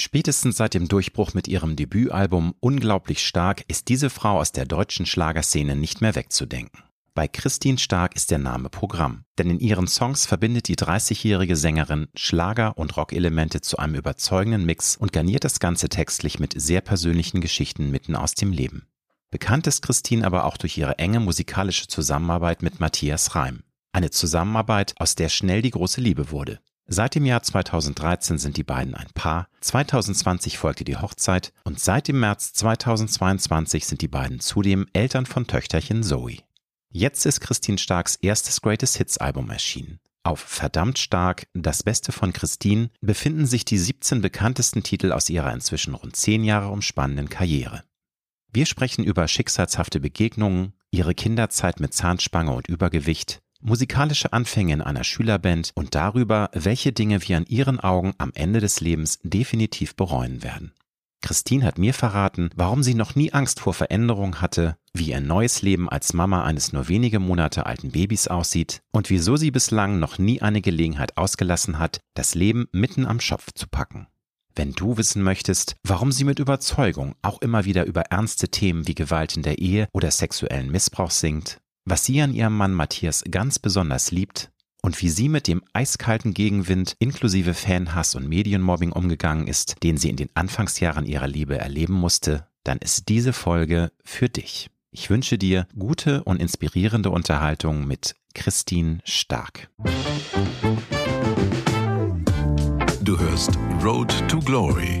Spätestens seit dem Durchbruch mit ihrem Debütalbum Unglaublich stark ist diese Frau aus der deutschen Schlagerszene nicht mehr wegzudenken. Bei Christine Stark ist der Name Programm, denn in ihren Songs verbindet die 30-jährige Sängerin Schlager- und Rockelemente zu einem überzeugenden Mix und garniert das Ganze textlich mit sehr persönlichen Geschichten mitten aus dem Leben. Bekannt ist Christine aber auch durch ihre enge musikalische Zusammenarbeit mit Matthias Reim. Eine Zusammenarbeit, aus der schnell die große Liebe wurde. Seit dem Jahr 2013 sind die beiden ein Paar, 2020 folgte die Hochzeit und seit dem März 2022 sind die beiden zudem Eltern von Töchterchen Zoe. Jetzt ist Christine Starks erstes Greatest Hits Album erschienen. Auf Verdammt stark, das Beste von Christine, befinden sich die 17 bekanntesten Titel aus ihrer inzwischen rund 10 Jahre umspannenden Karriere. Wir sprechen über schicksalshafte Begegnungen, ihre Kinderzeit mit Zahnspange und Übergewicht, musikalische Anfänge in einer Schülerband und darüber, welche Dinge wir an ihren Augen am Ende des Lebens definitiv bereuen werden. Christine hat mir verraten, warum sie noch nie Angst vor Veränderung hatte, wie ihr neues Leben als Mama eines nur wenige Monate alten Babys aussieht und wieso sie bislang noch nie eine Gelegenheit ausgelassen hat, das Leben mitten am Schopf zu packen. Wenn du wissen möchtest, warum sie mit Überzeugung auch immer wieder über ernste Themen wie Gewalt in der Ehe oder sexuellen Missbrauch singt, was sie an ihrem Mann Matthias ganz besonders liebt und wie sie mit dem eiskalten Gegenwind inklusive Fanhass und Medienmobbing umgegangen ist, den sie in den Anfangsjahren ihrer Liebe erleben musste, dann ist diese Folge für dich. Ich wünsche dir gute und inspirierende Unterhaltung mit Christine Stark. Du hörst Road to Glory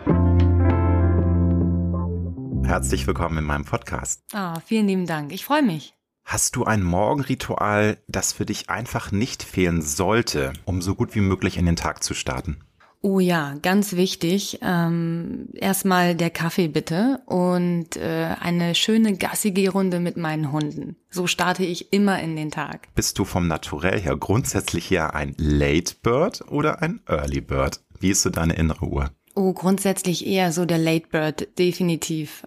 Herzlich willkommen in meinem Podcast. Ah, vielen lieben Dank. Ich freue mich. Hast du ein Morgenritual, das für dich einfach nicht fehlen sollte, um so gut wie möglich in den Tag zu starten? Oh ja, ganz wichtig. Ähm, erstmal der Kaffee bitte und äh, eine schöne gassige Runde mit meinen Hunden. So starte ich immer in den Tag. Bist du vom Naturell her grundsätzlich eher ein Late Bird oder ein Early Bird? Wie ist so deine innere Uhr? Oh, grundsätzlich eher so der Late Bird, definitiv.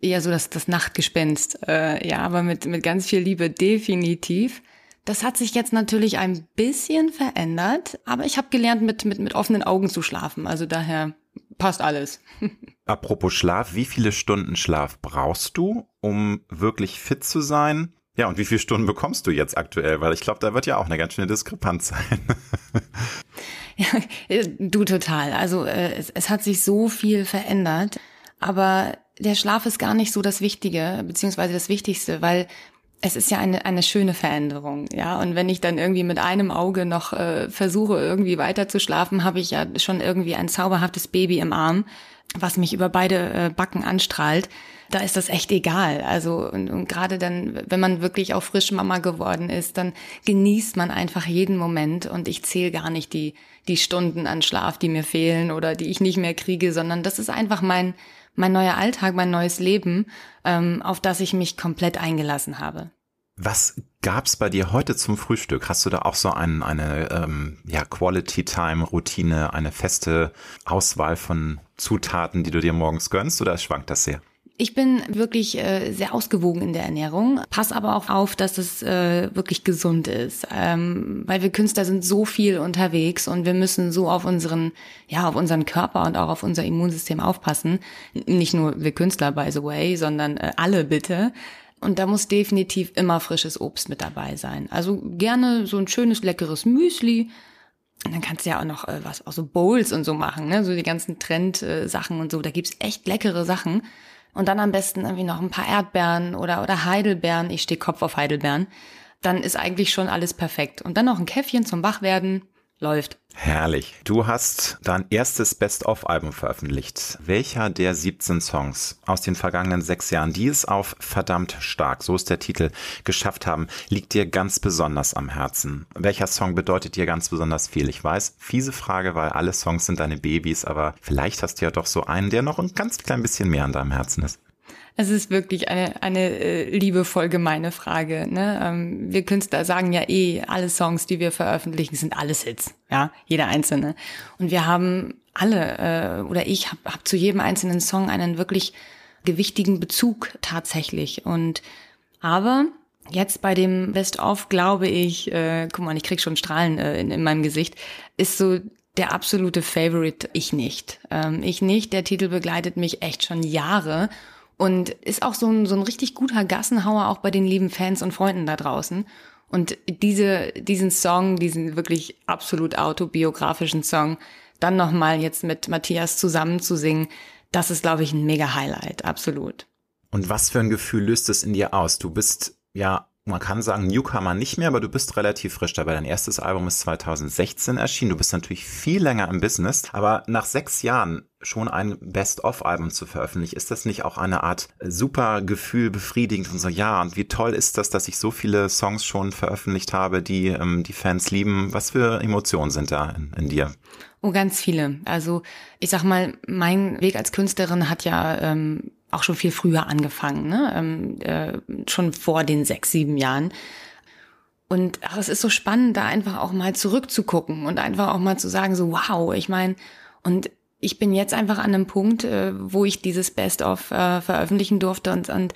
Eher so das, das Nachtgespenst. Äh, ja, aber mit, mit ganz viel Liebe, definitiv. Das hat sich jetzt natürlich ein bisschen verändert, aber ich habe gelernt, mit, mit, mit offenen Augen zu schlafen. Also daher passt alles. Apropos Schlaf, wie viele Stunden Schlaf brauchst du, um wirklich fit zu sein? Ja, und wie viele Stunden bekommst du jetzt aktuell? Weil ich glaube, da wird ja auch eine ganz schöne Diskrepanz sein. ja, du total. Also äh, es, es hat sich so viel verändert, aber der Schlaf ist gar nicht so das Wichtige, beziehungsweise das Wichtigste, weil es ist ja eine, eine schöne Veränderung, ja. Und wenn ich dann irgendwie mit einem Auge noch äh, versuche, irgendwie weiter zu schlafen, habe ich ja schon irgendwie ein zauberhaftes Baby im Arm, was mich über beide äh, Backen anstrahlt. Da ist das echt egal. Also, und, und gerade dann, wenn man wirklich auch frisch Mama geworden ist, dann genießt man einfach jeden Moment und ich zähle gar nicht die, die Stunden an Schlaf, die mir fehlen oder die ich nicht mehr kriege, sondern das ist einfach mein, mein neuer Alltag, mein neues Leben, ähm, auf das ich mich komplett eingelassen habe. Was gab's bei dir heute zum Frühstück? Hast du da auch so ein, eine ähm, ja, Quality-Time-Routine, eine feste Auswahl von Zutaten, die du dir morgens gönnst oder schwankt das sehr? Ich bin wirklich äh, sehr ausgewogen in der Ernährung, pass aber auch auf, dass es äh, wirklich gesund ist, ähm, weil wir Künstler sind so viel unterwegs und wir müssen so auf unseren, ja, auf unseren Körper und auch auf unser Immunsystem aufpassen. Nicht nur wir Künstler, by the way, sondern äh, alle bitte. Und da muss definitiv immer frisches Obst mit dabei sein. Also gerne so ein schönes, leckeres Müsli. Und dann kannst du ja auch noch äh, was, auch so Bowls und so machen, ne? So die ganzen Trend-Sachen und so. Da gibt's echt leckere Sachen. Und dann am besten irgendwie noch ein paar Erdbeeren oder, oder Heidelbeeren. Ich stehe Kopf auf Heidelbeeren. Dann ist eigentlich schon alles perfekt. Und dann noch ein Käffchen zum Wachwerden. Läuft. Herrlich. Du hast dein erstes Best-of-Album veröffentlicht. Welcher der 17 Songs aus den vergangenen sechs Jahren, die es auf verdammt stark, so ist der Titel, geschafft haben, liegt dir ganz besonders am Herzen? Welcher Song bedeutet dir ganz besonders viel? Ich weiß, fiese Frage, weil alle Songs sind deine Babys, aber vielleicht hast du ja doch so einen, der noch ein ganz klein bisschen mehr an deinem Herzen ist. Es ist wirklich eine, eine äh, liebevoll gemeine Frage. Ne? Ähm, wir Künstler sagen ja eh, alle Songs, die wir veröffentlichen, sind alles Hits. Ja, jeder einzelne. Und wir haben alle, äh, oder ich habe hab zu jedem einzelnen Song einen wirklich gewichtigen Bezug tatsächlich. Und aber jetzt bei dem Best-of glaube ich, äh, guck mal, ich krieg schon Strahlen äh, in, in meinem Gesicht, ist so der absolute Favorite ich nicht. Ähm, ich nicht, der Titel begleitet mich echt schon Jahre und ist auch so ein, so ein richtig guter Gassenhauer auch bei den lieben Fans und Freunden da draußen. Und diese, diesen Song, diesen wirklich absolut autobiografischen Song, dann nochmal jetzt mit Matthias zusammen zu singen, das ist, glaube ich, ein mega Highlight, absolut. Und was für ein Gefühl löst es in dir aus? Du bist ja man kann sagen, Newcomer nicht mehr, aber du bist relativ frisch dabei. Dein erstes Album ist 2016 erschienen. Du bist natürlich viel länger im Business, aber nach sechs Jahren schon ein Best-of-Album zu veröffentlichen, ist das nicht auch eine Art super Gefühl, befriedigend und so, ja, und wie toll ist das, dass ich so viele Songs schon veröffentlicht habe, die ähm, die Fans lieben? Was für Emotionen sind da in, in dir? Oh, ganz viele. Also ich sag mal, mein Weg als Künstlerin hat ja ähm, auch schon viel früher angefangen, ne? ähm, äh, schon vor den sechs, sieben Jahren. Und ach, es ist so spannend, da einfach auch mal zurückzugucken und einfach auch mal zu sagen, so wow, ich meine, und ich bin jetzt einfach an einem Punkt, äh, wo ich dieses Best-of äh, veröffentlichen durfte und, und,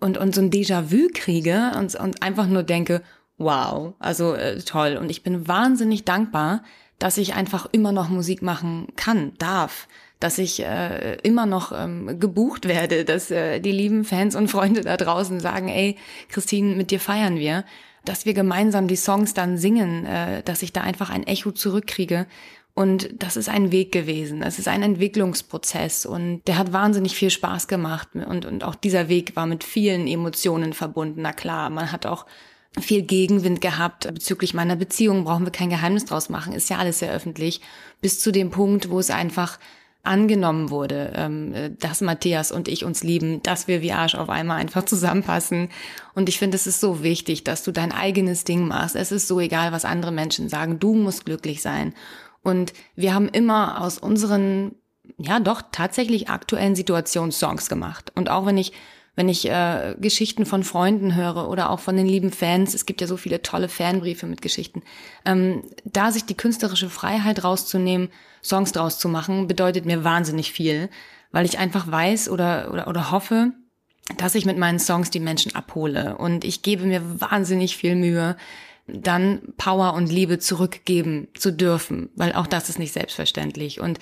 und, und so ein Déjà-vu kriege und, und einfach nur denke, wow, also äh, toll. Und ich bin wahnsinnig dankbar, dass ich einfach immer noch Musik machen kann, darf dass ich äh, immer noch ähm, gebucht werde, dass äh, die lieben Fans und Freunde da draußen sagen, ey, Christine, mit dir feiern wir, dass wir gemeinsam die Songs dann singen, äh, dass ich da einfach ein Echo zurückkriege. Und das ist ein Weg gewesen. Es ist ein Entwicklungsprozess und der hat wahnsinnig viel Spaß gemacht. Und, und auch dieser Weg war mit vielen Emotionen verbunden. Na klar, man hat auch viel Gegenwind gehabt bezüglich meiner Beziehung. Brauchen wir kein Geheimnis draus machen. Ist ja alles sehr öffentlich. Bis zu dem Punkt, wo es einfach angenommen wurde, ähm, dass Matthias und ich uns lieben, dass wir wie Arsch auf einmal einfach zusammenpassen. Und ich finde, es ist so wichtig, dass du dein eigenes Ding machst. Es ist so egal, was andere Menschen sagen. Du musst glücklich sein. Und wir haben immer aus unseren, ja doch, tatsächlich aktuellen Situationen Songs gemacht. Und auch wenn ich wenn ich äh, Geschichten von Freunden höre oder auch von den lieben Fans, es gibt ja so viele tolle Fanbriefe mit Geschichten, ähm, da sich die künstlerische Freiheit rauszunehmen, Songs draus zu machen, bedeutet mir wahnsinnig viel, weil ich einfach weiß oder, oder, oder hoffe, dass ich mit meinen Songs die Menschen abhole. Und ich gebe mir wahnsinnig viel Mühe, dann Power und Liebe zurückgeben zu dürfen, weil auch das ist nicht selbstverständlich. Und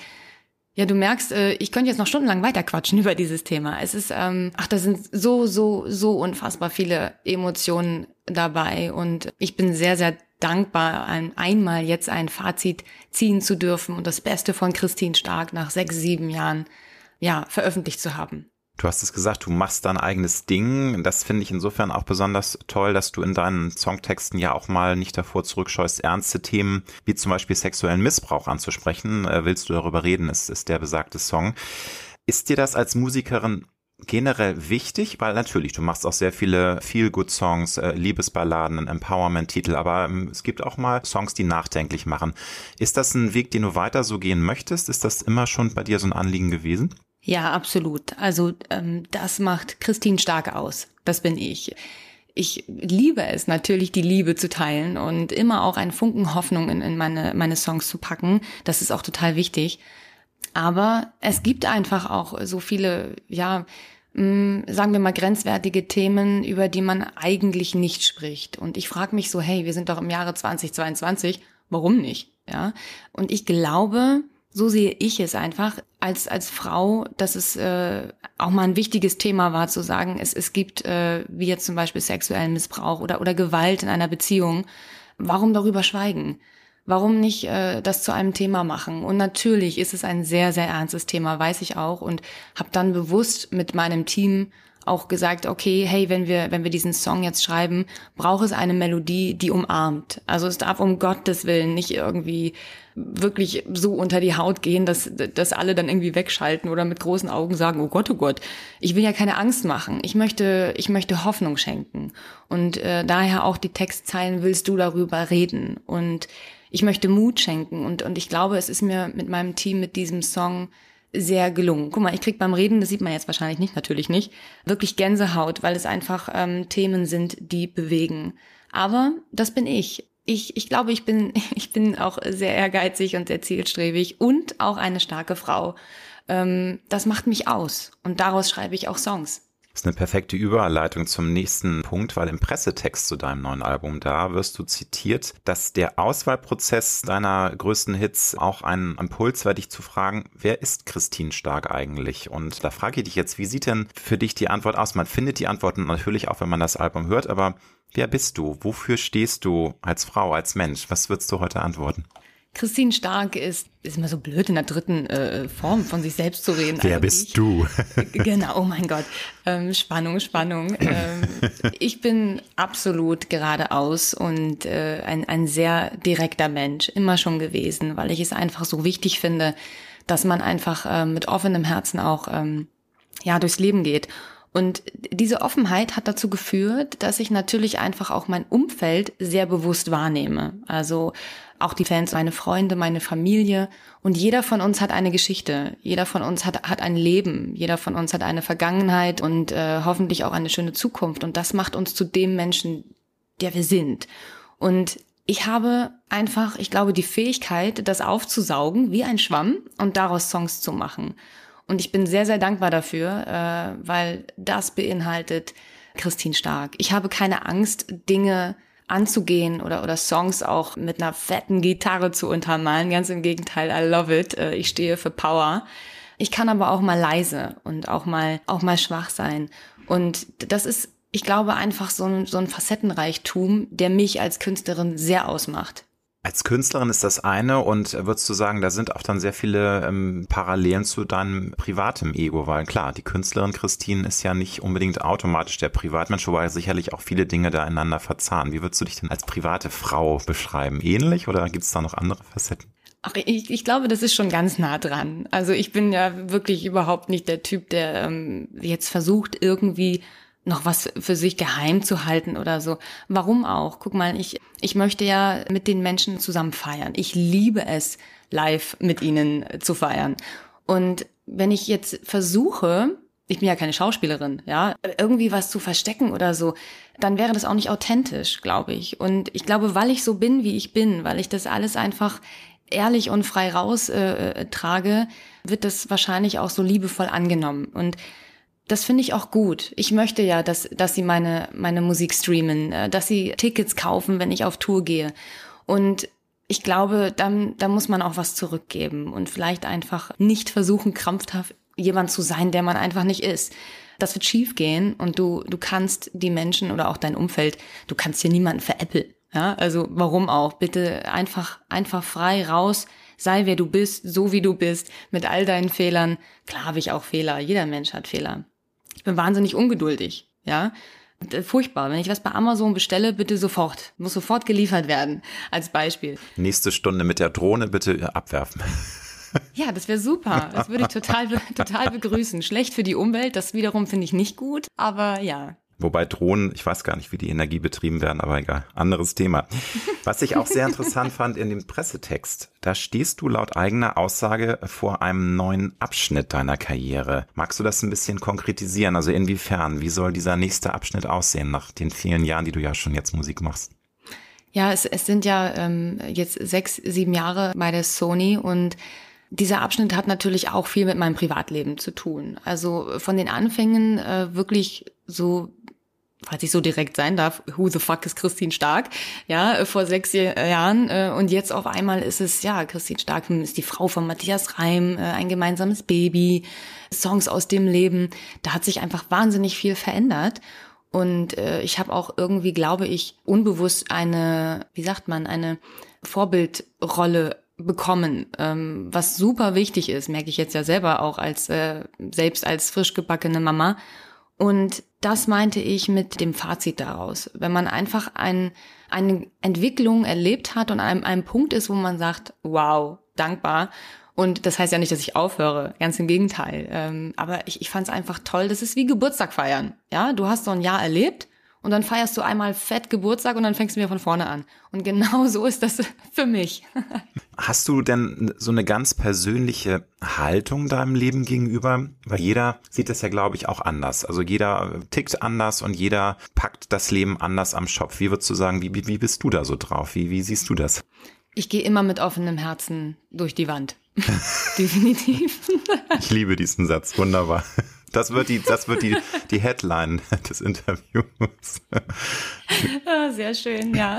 ja, du merkst, äh, ich könnte jetzt noch stundenlang weiterquatschen über dieses Thema. Es ist, ähm, ach, da sind so, so, so unfassbar viele Emotionen dabei und ich bin sehr, sehr dankbar, ein, einmal jetzt ein Fazit ziehen zu dürfen und das Beste von Christine Stark nach sechs, sieben Jahren, ja, veröffentlicht zu haben. Du hast es gesagt, du machst dein eigenes Ding. Das finde ich insofern auch besonders toll, dass du in deinen Songtexten ja auch mal nicht davor zurückscheust, ernste Themen wie zum Beispiel sexuellen Missbrauch anzusprechen. Äh, willst du darüber reden, ist, ist der besagte Song. Ist dir das als Musikerin generell wichtig, weil natürlich, du machst auch sehr viele Feel-Good-Songs, äh, Liebesballaden, Empowerment-Titel, aber ähm, es gibt auch mal Songs, die nachdenklich machen. Ist das ein Weg, den du weiter so gehen möchtest? Ist das immer schon bei dir so ein Anliegen gewesen? Ja, absolut. Also ähm, das macht Christine stark aus. Das bin ich. Ich liebe es natürlich, die Liebe zu teilen und immer auch einen Funken Hoffnung in, in meine, meine Songs zu packen. Das ist auch total wichtig. Aber es gibt einfach auch so viele, ja, mh, mm, sagen wir mal, grenzwertige Themen, über die man eigentlich nicht spricht. Und ich frage mich so, hey, wir sind doch im Jahre 2022, warum nicht? Ja. Und ich glaube, so sehe ich es einfach als als Frau, dass es äh, auch mal ein wichtiges Thema war zu sagen, es es gibt äh, wie jetzt zum Beispiel sexuellen Missbrauch oder oder Gewalt in einer Beziehung. Warum darüber schweigen? Warum nicht äh, das zu einem Thema machen? Und natürlich ist es ein sehr sehr ernstes Thema, weiß ich auch und habe dann bewusst mit meinem Team auch gesagt, okay, hey, wenn wir, wenn wir diesen Song jetzt schreiben, braucht es eine Melodie, die umarmt. Also es darf um Gottes Willen nicht irgendwie wirklich so unter die Haut gehen, dass, dass alle dann irgendwie wegschalten oder mit großen Augen sagen, oh Gott, oh Gott, ich will ja keine Angst machen. Ich möchte, ich möchte Hoffnung schenken. Und äh, daher auch die Textzeilen, willst du darüber reden? Und ich möchte Mut schenken. Und, und ich glaube, es ist mir mit meinem Team, mit diesem Song sehr gelungen. Guck mal, ich krieg beim Reden, das sieht man jetzt wahrscheinlich nicht, natürlich nicht, wirklich Gänsehaut, weil es einfach ähm, Themen sind, die bewegen. Aber das bin ich. Ich, ich glaube, ich bin, ich bin auch sehr ehrgeizig und sehr zielstrebig und auch eine starke Frau. Ähm, das macht mich aus und daraus schreibe ich auch Songs. Das ist eine perfekte Überleitung zum nächsten Punkt, weil im Pressetext zu deinem neuen Album da wirst du zitiert, dass der Auswahlprozess deiner größten Hits auch ein Impuls war, dich zu fragen, wer ist Christine Stark eigentlich? Und da frage ich dich jetzt, wie sieht denn für dich die Antwort aus? Man findet die Antworten natürlich auch, wenn man das Album hört, aber wer bist du? Wofür stehst du als Frau, als Mensch? Was würdest du heute antworten? Christine Stark ist, ist immer so blöd in der dritten äh, Form von sich selbst zu reden. Wer bist du? genau, oh mein Gott. Ähm, Spannung, Spannung. Ähm, ich bin absolut geradeaus und äh, ein, ein sehr direkter Mensch, immer schon gewesen, weil ich es einfach so wichtig finde, dass man einfach äh, mit offenem Herzen auch ähm, ja durchs Leben geht. Und diese Offenheit hat dazu geführt, dass ich natürlich einfach auch mein Umfeld sehr bewusst wahrnehme. Also auch die Fans, meine Freunde, meine Familie. Und jeder von uns hat eine Geschichte. Jeder von uns hat, hat ein Leben. Jeder von uns hat eine Vergangenheit und äh, hoffentlich auch eine schöne Zukunft. Und das macht uns zu dem Menschen, der wir sind. Und ich habe einfach, ich glaube, die Fähigkeit, das aufzusaugen wie ein Schwamm und daraus Songs zu machen. Und ich bin sehr, sehr dankbar dafür, äh, weil das beinhaltet Christine Stark. Ich habe keine Angst, Dinge anzugehen oder, oder Songs auch mit einer fetten Gitarre zu untermalen. Ganz im Gegenteil, I love it. Äh, ich stehe für Power. Ich kann aber auch mal leise und auch mal, auch mal schwach sein. Und das ist, ich glaube, einfach so ein, so ein Facettenreichtum, der mich als Künstlerin sehr ausmacht. Als Künstlerin ist das eine und würdest du sagen, da sind auch dann sehr viele ähm, Parallelen zu deinem privatem Ego, weil klar, die Künstlerin Christine ist ja nicht unbedingt automatisch der Privatmensch, wobei sicherlich auch viele Dinge da einander verzahnen. Wie würdest du dich denn als private Frau beschreiben? Ähnlich oder gibt es da noch andere Facetten? Ach, ich, ich glaube, das ist schon ganz nah dran. Also ich bin ja wirklich überhaupt nicht der Typ, der ähm, jetzt versucht, irgendwie noch was für sich geheim zu halten oder so. Warum auch? Guck mal, ich, ich möchte ja mit den Menschen zusammen feiern. Ich liebe es, live mit ihnen zu feiern. Und wenn ich jetzt versuche, ich bin ja keine Schauspielerin, ja, irgendwie was zu verstecken oder so, dann wäre das auch nicht authentisch, glaube ich. Und ich glaube, weil ich so bin, wie ich bin, weil ich das alles einfach ehrlich und frei raus äh, äh trage, wird das wahrscheinlich auch so liebevoll angenommen. Und das finde ich auch gut. Ich möchte ja, dass, dass sie meine, meine Musik streamen, äh, dass sie Tickets kaufen, wenn ich auf Tour gehe. Und ich glaube, dann, da muss man auch was zurückgeben und vielleicht einfach nicht versuchen, krampfhaft jemand zu sein, der man einfach nicht ist. Das wird schief gehen und du, du kannst die Menschen oder auch dein Umfeld, du kannst hier niemanden veräppeln. Ja, also warum auch? Bitte einfach, einfach frei raus, sei wer du bist, so wie du bist, mit all deinen Fehlern. Klar habe ich auch Fehler, jeder Mensch hat Fehler. Ich bin wahnsinnig ungeduldig, ja. Äh, furchtbar. Wenn ich was bei Amazon bestelle, bitte sofort. Muss sofort geliefert werden. Als Beispiel. Nächste Stunde mit der Drohne bitte abwerfen. Ja, das wäre super. Das würde ich total, total begrüßen. Schlecht für die Umwelt, das wiederum finde ich nicht gut. Aber ja, Wobei Drohnen, ich weiß gar nicht, wie die Energie betrieben werden, aber egal, anderes Thema. Was ich auch sehr interessant fand in dem Pressetext, da stehst du laut eigener Aussage vor einem neuen Abschnitt deiner Karriere. Magst du das ein bisschen konkretisieren? Also inwiefern? Wie soll dieser nächste Abschnitt aussehen nach den vielen Jahren, die du ja schon jetzt Musik machst? Ja, es, es sind ja ähm, jetzt sechs, sieben Jahre bei der Sony und dieser Abschnitt hat natürlich auch viel mit meinem Privatleben zu tun. Also von den Anfängen äh, wirklich so falls ich so direkt sein darf, who the fuck ist Christine Stark? Ja, vor sechs Jahren. Äh, und jetzt auf einmal ist es, ja, Christine Stark ist die Frau von Matthias Reim, äh, ein gemeinsames Baby, Songs aus dem Leben. Da hat sich einfach wahnsinnig viel verändert. Und äh, ich habe auch irgendwie, glaube ich, unbewusst eine, wie sagt man, eine Vorbildrolle bekommen, ähm, was super wichtig ist, merke ich jetzt ja selber auch als äh, selbst als frisch gebackene Mama. Und das meinte ich mit dem Fazit daraus. Wenn man einfach ein, eine Entwicklung erlebt hat und an einem, einem Punkt ist, wo man sagt, wow, dankbar. Und das heißt ja nicht, dass ich aufhöre, ganz im Gegenteil. Ähm, aber ich, ich fand es einfach toll. Das ist wie Geburtstag feiern. Ja, du hast so ein Jahr erlebt und dann feierst du einmal fett Geburtstag und dann fängst du wieder von vorne an. Und genau so ist das für mich. Hast du denn so eine ganz persönliche Haltung deinem Leben gegenüber? Weil jeder sieht das ja, glaube ich, auch anders. Also jeder tickt anders und jeder packt das Leben anders am Schopf. Wie würdest du sagen, wie, wie bist du da so drauf? Wie, wie siehst du das? Ich gehe immer mit offenem Herzen durch die Wand. Definitiv. ich liebe diesen Satz. Wunderbar. Das wird die, das wird die, die Headline des Interviews. Ah, sehr schön, ja.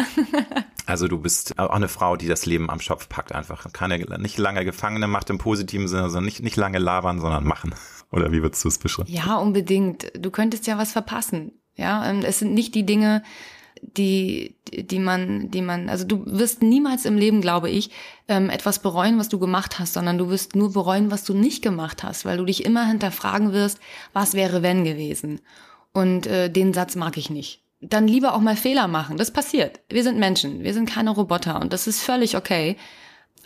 Also du bist auch eine Frau, die das Leben am Schopf packt einfach. Keine, nicht lange Gefangene macht im positiven Sinne, sondern nicht, nicht lange labern, sondern machen. Oder wie würdest du es beschreiben? Ja, unbedingt. Du könntest ja was verpassen. Ja, es sind nicht die Dinge, die, die man, die man, also du wirst niemals im Leben, glaube ich, ähm, etwas bereuen, was du gemacht hast, sondern du wirst nur bereuen, was du nicht gemacht hast, weil du dich immer hinterfragen wirst, was wäre wenn gewesen. Und äh, den Satz mag ich nicht. Dann lieber auch mal Fehler machen. Das passiert. Wir sind Menschen, wir sind keine Roboter und das ist völlig okay.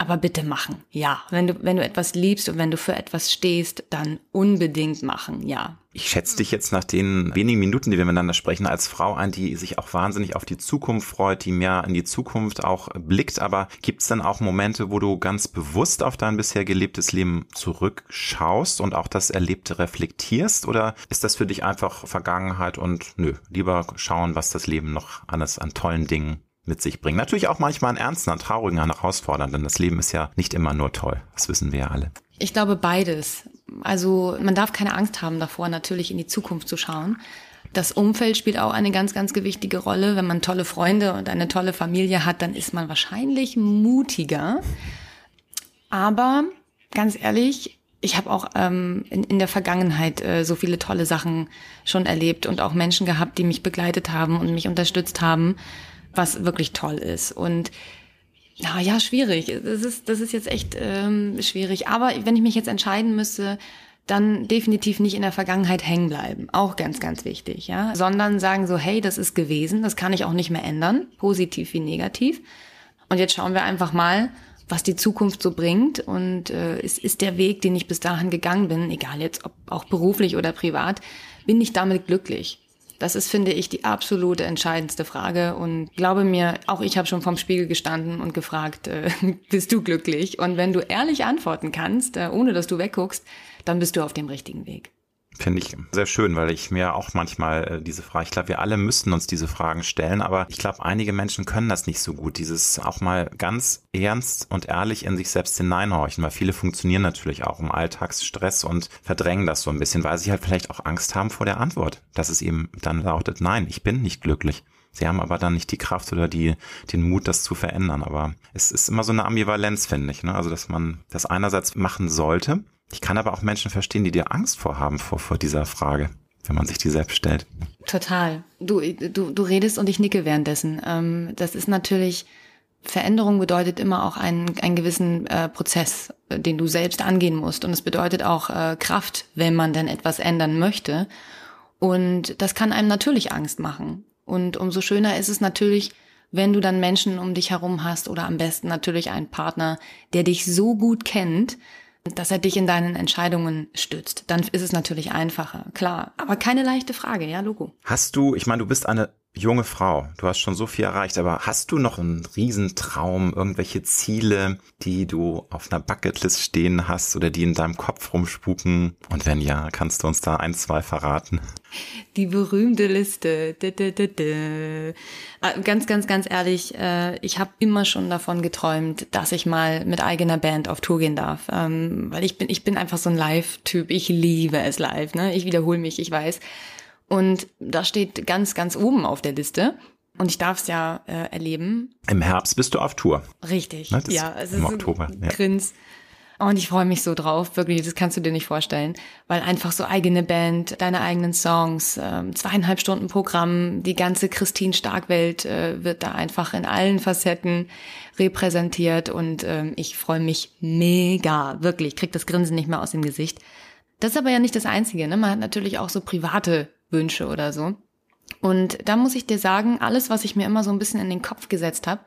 Aber bitte machen, ja. Wenn du, wenn du etwas liebst und wenn du für etwas stehst, dann unbedingt machen, ja. Ich schätze dich jetzt nach den wenigen Minuten, die wir miteinander sprechen, als Frau ein, die sich auch wahnsinnig auf die Zukunft freut, die mehr in die Zukunft auch blickt. Aber gibt es dann auch Momente, wo du ganz bewusst auf dein bisher gelebtes Leben zurückschaust und auch das Erlebte reflektierst? Oder ist das für dich einfach Vergangenheit und nö, lieber schauen, was das Leben noch alles an tollen Dingen mit sich bringen. Natürlich auch manchmal an ernsten, an traurigen, an herausfordernden. Das Leben ist ja nicht immer nur toll. Das wissen wir ja alle. Ich glaube beides. Also man darf keine Angst haben davor, natürlich in die Zukunft zu schauen. Das Umfeld spielt auch eine ganz, ganz gewichtige Rolle. Wenn man tolle Freunde und eine tolle Familie hat, dann ist man wahrscheinlich mutiger. Aber ganz ehrlich, ich habe auch ähm, in, in der Vergangenheit äh, so viele tolle Sachen schon erlebt und auch Menschen gehabt, die mich begleitet haben und mich unterstützt haben was wirklich toll ist. Und ja, ja, schwierig. Das ist, das ist jetzt echt ähm, schwierig. Aber wenn ich mich jetzt entscheiden müsste, dann definitiv nicht in der Vergangenheit hängen bleiben. Auch ganz, ganz wichtig, ja. Sondern sagen so, hey, das ist gewesen, das kann ich auch nicht mehr ändern, positiv wie negativ. Und jetzt schauen wir einfach mal, was die Zukunft so bringt. Und äh, es ist der Weg, den ich bis dahin gegangen bin, egal jetzt ob auch beruflich oder privat, bin ich damit glücklich. Das ist, finde ich, die absolute entscheidendste Frage. Und glaube mir, auch ich habe schon vorm Spiegel gestanden und gefragt, äh, bist du glücklich? Und wenn du ehrlich antworten kannst, äh, ohne dass du wegguckst, dann bist du auf dem richtigen Weg. Finde ich sehr schön, weil ich mir auch manchmal äh, diese Frage, ich glaube, wir alle müssten uns diese Fragen stellen, aber ich glaube, einige Menschen können das nicht so gut, dieses auch mal ganz ernst und ehrlich in sich selbst hineinhorchen, weil viele funktionieren natürlich auch im Alltagsstress und verdrängen das so ein bisschen, weil sie halt vielleicht auch Angst haben vor der Antwort, dass es eben dann lautet, nein, ich bin nicht glücklich. Sie haben aber dann nicht die Kraft oder die, den Mut, das zu verändern. Aber es ist immer so eine Ambivalenz, finde ich. Ne? Also, dass man das einerseits machen sollte, ich kann aber auch Menschen verstehen, die dir Angst vorhaben vor, vor dieser Frage, wenn man sich die selbst stellt. Total. Du, du, du redest und ich nicke währenddessen. Ähm, das ist natürlich, Veränderung bedeutet immer auch einen, einen gewissen äh, Prozess, äh, den du selbst angehen musst. Und es bedeutet auch äh, Kraft, wenn man denn etwas ändern möchte. Und das kann einem natürlich Angst machen. Und umso schöner ist es natürlich, wenn du dann Menschen um dich herum hast oder am besten natürlich einen Partner, der dich so gut kennt, dass er dich in deinen Entscheidungen stützt. Dann ist es natürlich einfacher, klar. Aber keine leichte Frage, ja, Logo. Hast du, ich meine, du bist eine junge Frau, du hast schon so viel erreicht, aber hast du noch einen Riesentraum, irgendwelche Ziele, die du auf einer Bucketlist stehen hast oder die in deinem Kopf rumspuken? Und wenn ja, kannst du uns da ein, zwei verraten? Die berühmte Liste. Ah, ganz, ganz, ganz ehrlich, äh, ich habe immer schon davon geträumt, dass ich mal mit eigener Band auf Tour gehen darf. Ähm, weil ich bin, ich bin einfach so ein Live-Typ. Ich liebe es live. Ne? Ich wiederhole mich, ich weiß. Und das steht ganz, ganz oben auf der Liste. Und ich darf es ja äh, erleben. Im Herbst bist du auf Tour. Richtig. Ne, ja, es im ist Oktober. Ja. Grins. Und ich freue mich so drauf, wirklich, das kannst du dir nicht vorstellen, weil einfach so eigene Band, deine eigenen Songs, ähm, zweieinhalb Stunden Programm, die ganze Christine Starkwelt äh, wird da einfach in allen Facetten repräsentiert und ähm, ich freue mich mega, wirklich, krieg das Grinsen nicht mehr aus dem Gesicht. Das ist aber ja nicht das Einzige, ne? Man hat natürlich auch so private Wünsche oder so. Und da muss ich dir sagen, alles, was ich mir immer so ein bisschen in den Kopf gesetzt habe,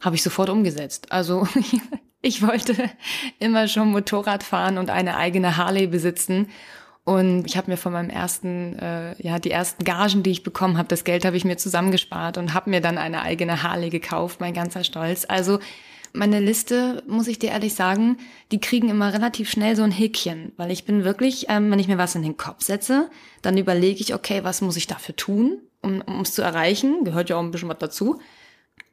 habe ich sofort umgesetzt. Also ich wollte immer schon Motorrad fahren und eine eigene Harley besitzen. Und ich habe mir von meinem ersten, äh, ja, die ersten Gagen, die ich bekommen habe, das Geld habe ich mir zusammengespart und habe mir dann eine eigene Harley gekauft, mein ganzer Stolz. Also meine Liste, muss ich dir ehrlich sagen, die kriegen immer relativ schnell so ein Häkchen, weil ich bin wirklich, ähm, wenn ich mir was in den Kopf setze, dann überlege ich, okay, was muss ich dafür tun, um es zu erreichen? Gehört ja auch ein bisschen was dazu.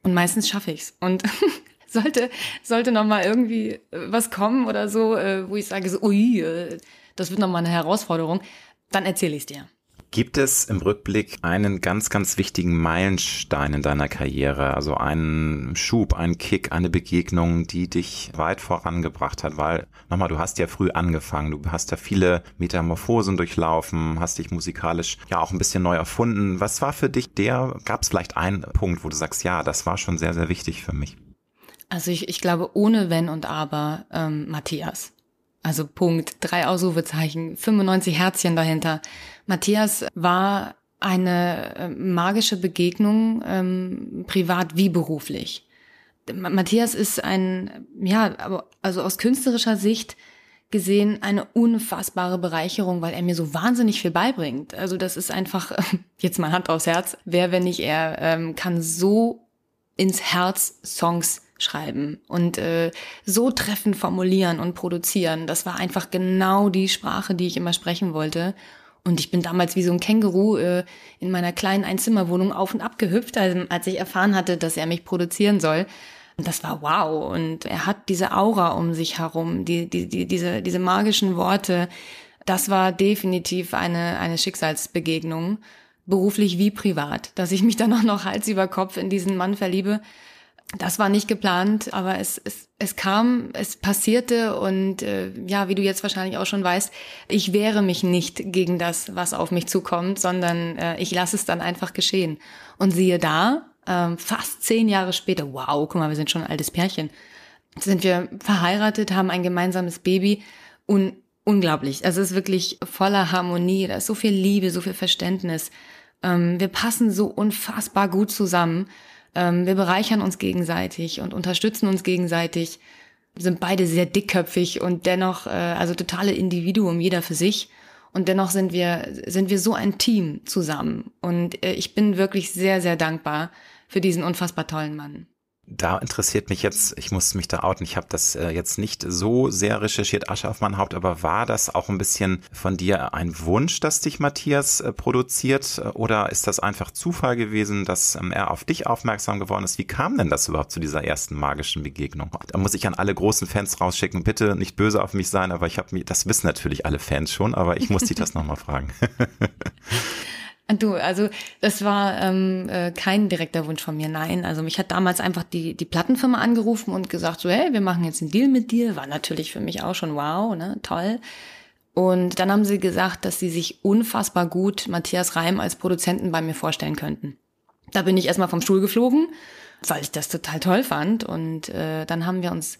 Und meistens schaffe ich's. Und sollte sollte noch mal irgendwie äh, was kommen oder so, äh, wo ich sage so, ui, äh, das wird nochmal eine Herausforderung, dann erzähle ich es dir. Gibt es im Rückblick einen ganz, ganz wichtigen Meilenstein in deiner Karriere? Also einen Schub, einen Kick, eine Begegnung, die dich weit vorangebracht hat? Weil, nochmal, du hast ja früh angefangen. Du hast ja viele Metamorphosen durchlaufen, hast dich musikalisch ja auch ein bisschen neu erfunden. Was war für dich der, gab es vielleicht einen Punkt, wo du sagst, ja, das war schon sehr, sehr wichtig für mich? Also ich, ich glaube, ohne Wenn und Aber, ähm, Matthias. Also Punkt, drei Ausrufezeichen, 95 Herzchen dahinter. Matthias war eine äh, magische Begegnung, ähm, privat wie beruflich. Matthias ist ein, ja, also aus künstlerischer Sicht gesehen eine unfassbare Bereicherung, weil er mir so wahnsinnig viel beibringt. Also das ist einfach, jetzt mal Hand aufs Herz, wer, wenn nicht er, ähm, kann so ins Herz Songs schreiben und äh, so treffend formulieren und produzieren. Das war einfach genau die Sprache, die ich immer sprechen wollte. Und ich bin damals wie so ein Känguru äh, in meiner kleinen Einzimmerwohnung auf und ab gehüpft, also, als ich erfahren hatte, dass er mich produzieren soll. Und das war wow. Und er hat diese Aura um sich herum, die, die, die, diese, diese magischen Worte. Das war definitiv eine, eine Schicksalsbegegnung, beruflich wie privat, dass ich mich dann auch noch Hals über Kopf in diesen Mann verliebe das war nicht geplant, aber es, es, es kam, es passierte und äh, ja, wie du jetzt wahrscheinlich auch schon weißt, ich wehre mich nicht gegen das, was auf mich zukommt, sondern äh, ich lasse es dann einfach geschehen. Und siehe da, äh, fast zehn Jahre später, wow, guck mal, wir sind schon ein altes Pärchen, sind wir verheiratet, haben ein gemeinsames Baby und unglaublich. Also es ist wirklich voller Harmonie, da ist so viel Liebe, so viel Verständnis. Ähm, wir passen so unfassbar gut zusammen. Ähm, wir bereichern uns gegenseitig und unterstützen uns gegenseitig, sind beide sehr dickköpfig und dennoch, äh, also totale Individuum, jeder für sich. Und dennoch sind wir, sind wir so ein Team zusammen. Und äh, ich bin wirklich sehr, sehr dankbar für diesen unfassbar tollen Mann. Da interessiert mich jetzt, ich muss mich da outen, ich habe das äh, jetzt nicht so sehr recherchiert, Asche auf mein Haupt, aber war das auch ein bisschen von dir ein Wunsch, dass dich Matthias äh, produziert oder ist das einfach Zufall gewesen, dass ähm, er auf dich aufmerksam geworden ist? Wie kam denn das überhaupt zu dieser ersten magischen Begegnung? Da muss ich an alle großen Fans rausschicken, bitte nicht böse auf mich sein, aber ich habe mir, das wissen natürlich alle Fans schon, aber ich muss dich das nochmal fragen. Du, also das war ähm, äh, kein direkter Wunsch von mir, nein. Also mich hat damals einfach die, die Plattenfirma angerufen und gesagt, so, hey, wir machen jetzt einen Deal mit dir. War natürlich für mich auch schon wow, ne, toll. Und dann haben sie gesagt, dass sie sich unfassbar gut Matthias Reim als Produzenten bei mir vorstellen könnten. Da bin ich erstmal vom Stuhl geflogen, weil ich das total toll fand. Und äh, dann haben wir uns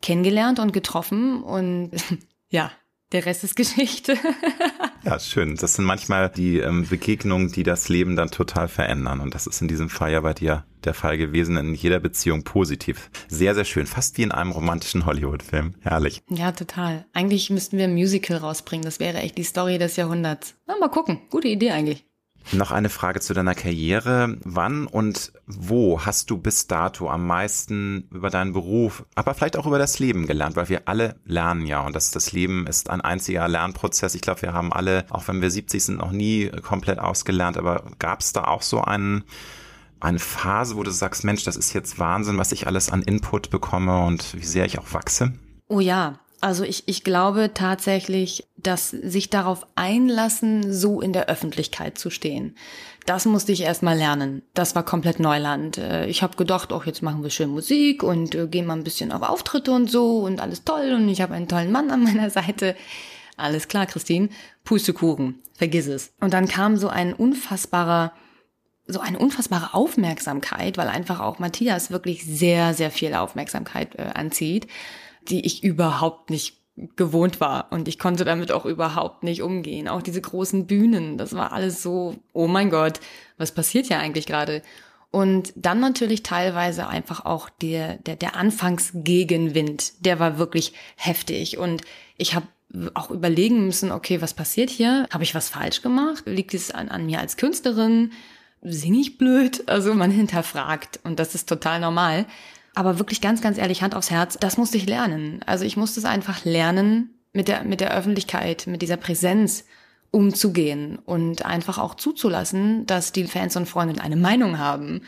kennengelernt und getroffen und ja, der Rest ist Geschichte. ja, schön. Das sind manchmal die ähm, Begegnungen, die das Leben dann total verändern. Und das ist in diesem Fall ja bei dir der Fall gewesen, in jeder Beziehung positiv. Sehr, sehr schön. Fast wie in einem romantischen Hollywood-Film. Herrlich. Ja, total. Eigentlich müssten wir ein Musical rausbringen. Das wäre echt die Story des Jahrhunderts. Na, mal gucken. Gute Idee eigentlich. Noch eine Frage zu deiner Karriere. Wann und wo hast du bis dato am meisten über deinen Beruf, aber vielleicht auch über das Leben gelernt? Weil wir alle lernen ja und das, das Leben ist ein einziger Lernprozess. Ich glaube, wir haben alle, auch wenn wir 70 sind, noch nie komplett ausgelernt. Aber gab es da auch so einen, eine Phase, wo du sagst, Mensch, das ist jetzt Wahnsinn, was ich alles an Input bekomme und wie sehr ich auch wachse? Oh ja, also ich, ich glaube tatsächlich, dass sich darauf einlassen, so in der Öffentlichkeit zu stehen. Das musste ich erst mal lernen. Das war komplett Neuland. Äh, ich habe gedacht, auch jetzt machen wir schön Musik und äh, gehen mal ein bisschen auf Auftritte und so und alles toll und ich habe einen tollen Mann an meiner Seite. Alles klar, Christine. Pustekuchen. Vergiss es. Und dann kam so ein unfassbarer so eine unfassbare Aufmerksamkeit, weil einfach auch Matthias wirklich sehr, sehr viel Aufmerksamkeit äh, anzieht die ich überhaupt nicht gewohnt war und ich konnte damit auch überhaupt nicht umgehen. Auch diese großen Bühnen, das war alles so, oh mein Gott, was passiert hier eigentlich gerade? Und dann natürlich teilweise einfach auch der, der, der Anfangsgegenwind, der war wirklich heftig. Und ich habe auch überlegen müssen, okay, was passiert hier? Habe ich was falsch gemacht? Liegt es an, an mir als Künstlerin? Singe ich blöd? Also man hinterfragt und das ist total normal. Aber wirklich ganz, ganz ehrlich, Hand aufs Herz, das musste ich lernen. Also ich musste es einfach lernen, mit der, mit der Öffentlichkeit, mit dieser Präsenz umzugehen und einfach auch zuzulassen, dass die Fans und Freunde eine Meinung haben.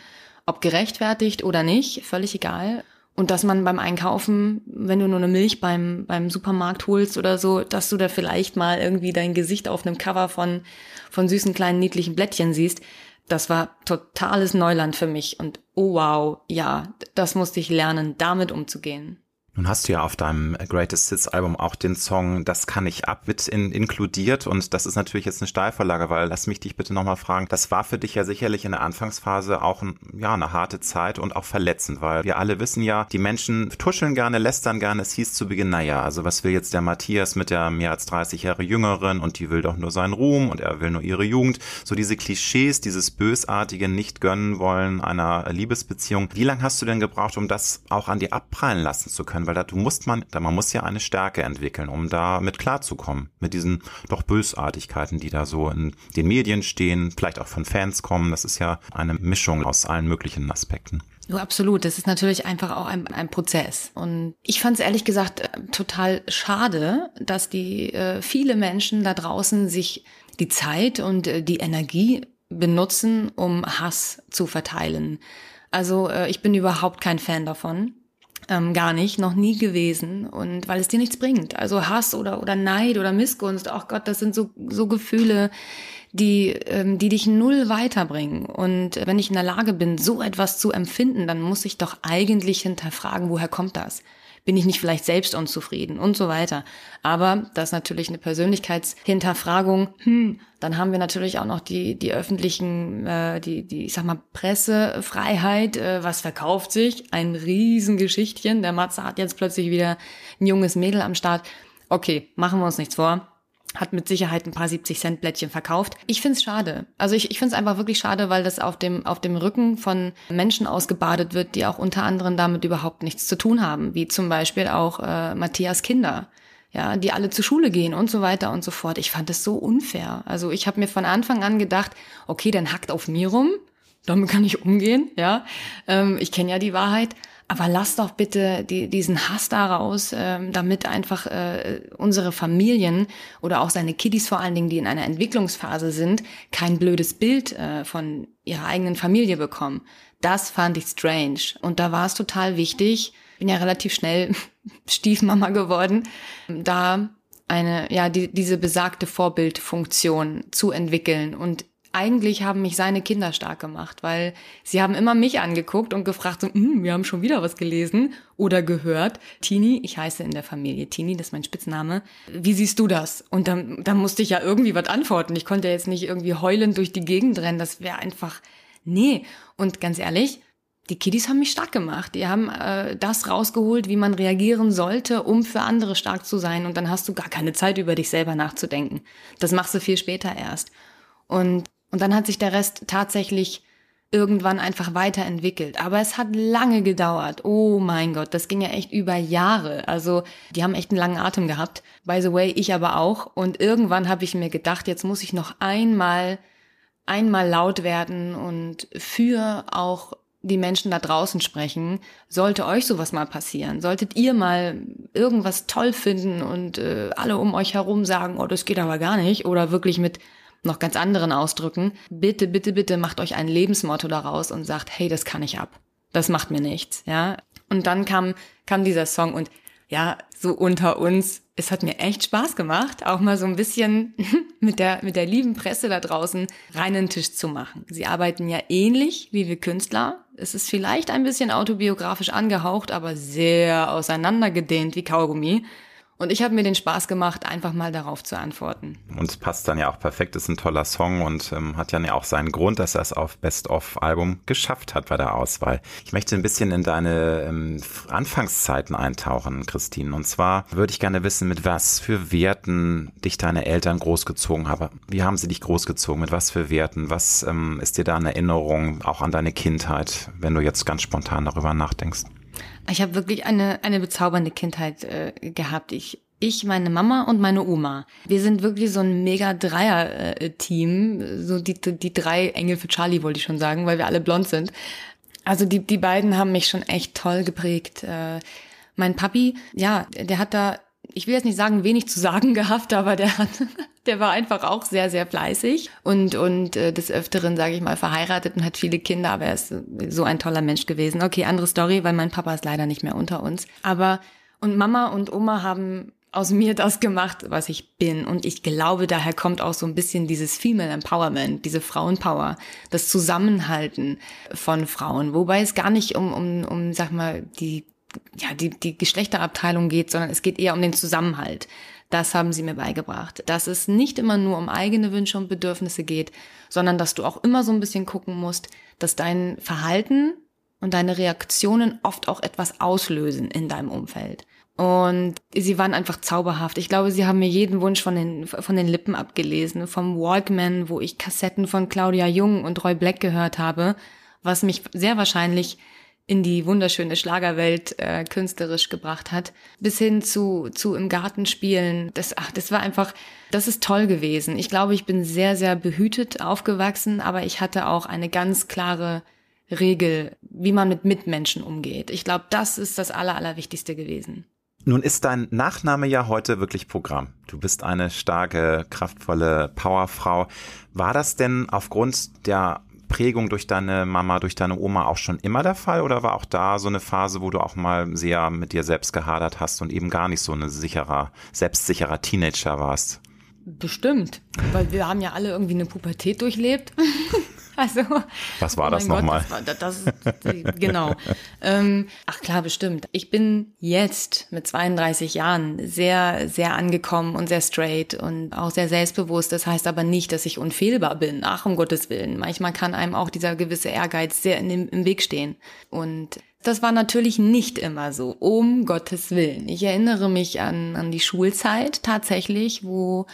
Ob gerechtfertigt oder nicht, völlig egal. Und dass man beim Einkaufen, wenn du nur eine Milch beim, beim Supermarkt holst oder so, dass du da vielleicht mal irgendwie dein Gesicht auf einem Cover von, von süßen kleinen niedlichen Blättchen siehst. Das war totales Neuland für mich. Und oh wow, ja, das musste ich lernen, damit umzugehen. Nun hast du ja auf deinem Greatest Hits Album auch den Song Das kann ich ab mit in, inkludiert und das ist natürlich jetzt eine Steilvorlage, weil lass mich dich bitte nochmal fragen, das war für dich ja sicherlich in der Anfangsphase auch ein, ja, eine harte Zeit und auch verletzend, weil wir alle wissen ja, die Menschen tuscheln gerne, lästern gerne. Es hieß zu Beginn, naja, also was will jetzt der Matthias mit der mehr als 30 Jahre Jüngeren und die will doch nur seinen Ruhm und er will nur ihre Jugend. So diese Klischees, dieses bösartige nicht gönnen wollen einer Liebesbeziehung. Wie lange hast du denn gebraucht, um das auch an dir abprallen lassen zu können? Weil da du musst man, da man muss ja eine Stärke entwickeln, um da mit klarzukommen, mit diesen doch Bösartigkeiten, die da so in den Medien stehen, vielleicht auch von Fans kommen. Das ist ja eine Mischung aus allen möglichen Aspekten. Ja, absolut. Das ist natürlich einfach auch ein, ein Prozess. Und ich fand es ehrlich gesagt äh, total schade, dass die äh, viele Menschen da draußen sich die Zeit und äh, die Energie benutzen, um Hass zu verteilen. Also äh, ich bin überhaupt kein Fan davon. Ähm, gar nicht, noch nie gewesen. Und weil es dir nichts bringt. Also Hass oder, oder Neid oder Missgunst, ach Gott, das sind so, so Gefühle, die, ähm, die dich null weiterbringen. Und wenn ich in der Lage bin, so etwas zu empfinden, dann muss ich doch eigentlich hinterfragen, woher kommt das? Bin ich nicht vielleicht selbst unzufrieden und so weiter. Aber das ist natürlich eine Persönlichkeitshinterfragung. Hm, dann haben wir natürlich auch noch die, die öffentlichen, äh, die, die, ich sag mal, Pressefreiheit. Äh, was verkauft sich? Ein Riesengeschichtchen. Der Matze hat jetzt plötzlich wieder ein junges Mädel am Start. Okay, machen wir uns nichts vor hat mit Sicherheit ein paar 70 Cent Blättchen verkauft. Ich find's schade. Also ich, ich finde es einfach wirklich schade, weil das auf dem, auf dem Rücken von Menschen ausgebadet wird, die auch unter anderem damit überhaupt nichts zu tun haben, wie zum Beispiel auch äh, Matthias Kinder. Ja, die alle zur Schule gehen und so weiter und so fort. Ich fand das so unfair. Also ich habe mir von Anfang an gedacht, okay, dann hackt auf mir rum, damit kann ich umgehen, ja. Ähm, ich kenne ja die Wahrheit. Aber lass doch bitte die, diesen Hass da raus, äh, damit einfach äh, unsere Familien oder auch seine Kiddies vor allen Dingen, die in einer Entwicklungsphase sind, kein blödes Bild äh, von ihrer eigenen Familie bekommen. Das fand ich strange. Und da war es total wichtig, bin ja relativ schnell Stiefmama geworden, da eine, ja, die, diese besagte Vorbildfunktion zu entwickeln und eigentlich haben mich seine Kinder stark gemacht, weil sie haben immer mich angeguckt und gefragt, so, hm, wir haben schon wieder was gelesen oder gehört. Tini, ich heiße in der Familie Tini, das ist mein Spitzname. Wie siehst du das? Und dann, dann musste ich ja irgendwie was antworten. Ich konnte jetzt nicht irgendwie heulend durch die Gegend rennen. Das wäre einfach, nee. Und ganz ehrlich, die Kiddies haben mich stark gemacht. Die haben äh, das rausgeholt, wie man reagieren sollte, um für andere stark zu sein. Und dann hast du gar keine Zeit, über dich selber nachzudenken. Das machst du viel später erst. Und und dann hat sich der Rest tatsächlich irgendwann einfach weiterentwickelt. Aber es hat lange gedauert. Oh mein Gott, das ging ja echt über Jahre. Also die haben echt einen langen Atem gehabt. By the way, ich aber auch. Und irgendwann habe ich mir gedacht, jetzt muss ich noch einmal, einmal laut werden und für auch die Menschen da draußen sprechen. Sollte euch sowas mal passieren, solltet ihr mal irgendwas toll finden und äh, alle um euch herum sagen, oh, das geht aber gar nicht, oder wirklich mit noch ganz anderen ausdrücken. Bitte, bitte, bitte macht euch ein Lebensmotto daraus und sagt, hey, das kann ich ab. Das macht mir nichts, ja. Und dann kam, kam dieser Song und ja, so unter uns, es hat mir echt Spaß gemacht, auch mal so ein bisschen mit der, mit der lieben Presse da draußen reinen Tisch zu machen. Sie arbeiten ja ähnlich wie wir Künstler. Es ist vielleicht ein bisschen autobiografisch angehaucht, aber sehr auseinandergedehnt wie Kaugummi. Und ich habe mir den Spaß gemacht, einfach mal darauf zu antworten. Und es passt dann ja auch perfekt, ist ein toller Song und ähm, hat ja auch seinen Grund, dass er es auf Best-of-Album geschafft hat bei der Auswahl. Ich möchte ein bisschen in deine ähm, Anfangszeiten eintauchen, Christine. Und zwar würde ich gerne wissen, mit was für Werten dich deine Eltern großgezogen haben. Wie haben sie dich großgezogen? Mit was für Werten? Was ähm, ist dir da in Erinnerung, auch an deine Kindheit, wenn du jetzt ganz spontan darüber nachdenkst? Ich habe wirklich eine, eine bezaubernde Kindheit äh, gehabt. Ich ich, meine Mama und meine Oma. Wir sind wirklich so ein mega Dreier-Team. So die, die drei Engel für Charlie, wollte ich schon sagen, weil wir alle blond sind. Also die, die beiden haben mich schon echt toll geprägt. Äh, mein Papi, ja, der hat da, ich will jetzt nicht sagen, wenig zu sagen gehabt, aber der hat, der war einfach auch sehr, sehr fleißig und, und äh, des Öfteren, sage ich mal, verheiratet und hat viele Kinder, aber er ist so ein toller Mensch gewesen. Okay, andere Story, weil mein Papa ist leider nicht mehr unter uns. Aber und Mama und Oma haben aus mir das gemacht, was ich bin. Und ich glaube, daher kommt auch so ein bisschen dieses Female Empowerment, diese Frauenpower, das Zusammenhalten von Frauen. Wobei es gar nicht um, um, um sag mal, die, ja, die, die Geschlechterabteilung geht, sondern es geht eher um den Zusammenhalt. Das haben sie mir beigebracht. Dass es nicht immer nur um eigene Wünsche und Bedürfnisse geht, sondern dass du auch immer so ein bisschen gucken musst, dass dein Verhalten und deine Reaktionen oft auch etwas auslösen in deinem Umfeld. Und sie waren einfach zauberhaft. Ich glaube, sie haben mir jeden Wunsch von den, von den Lippen abgelesen. Vom Walkman, wo ich Kassetten von Claudia Jung und Roy Black gehört habe, was mich sehr wahrscheinlich in die wunderschöne Schlagerwelt äh, künstlerisch gebracht hat, bis hin zu, zu im Garten spielen. Das, ach, das war einfach, das ist toll gewesen. Ich glaube, ich bin sehr, sehr behütet aufgewachsen, aber ich hatte auch eine ganz klare Regel, wie man mit Mitmenschen umgeht. Ich glaube, das ist das Aller, Allerwichtigste gewesen. Nun ist dein Nachname ja heute wirklich Programm. Du bist eine starke, kraftvolle Powerfrau. War das denn aufgrund der Prägung durch deine Mama, durch deine Oma auch schon immer der Fall oder war auch da so eine Phase, wo du auch mal sehr mit dir selbst gehadert hast und eben gar nicht so ein sicherer, selbstsicherer Teenager warst? Bestimmt, weil wir haben ja alle irgendwie eine Pubertät durchlebt. Also, Was war oh das nochmal? Das, das, genau. ähm, ach klar, bestimmt. Ich bin jetzt mit 32 Jahren sehr, sehr angekommen und sehr straight und auch sehr selbstbewusst. Das heißt aber nicht, dass ich unfehlbar bin. Ach, um Gottes Willen. Manchmal kann einem auch dieser gewisse Ehrgeiz sehr dem, im Weg stehen. Und das war natürlich nicht immer so, um Gottes Willen. Ich erinnere mich an, an die Schulzeit tatsächlich, wo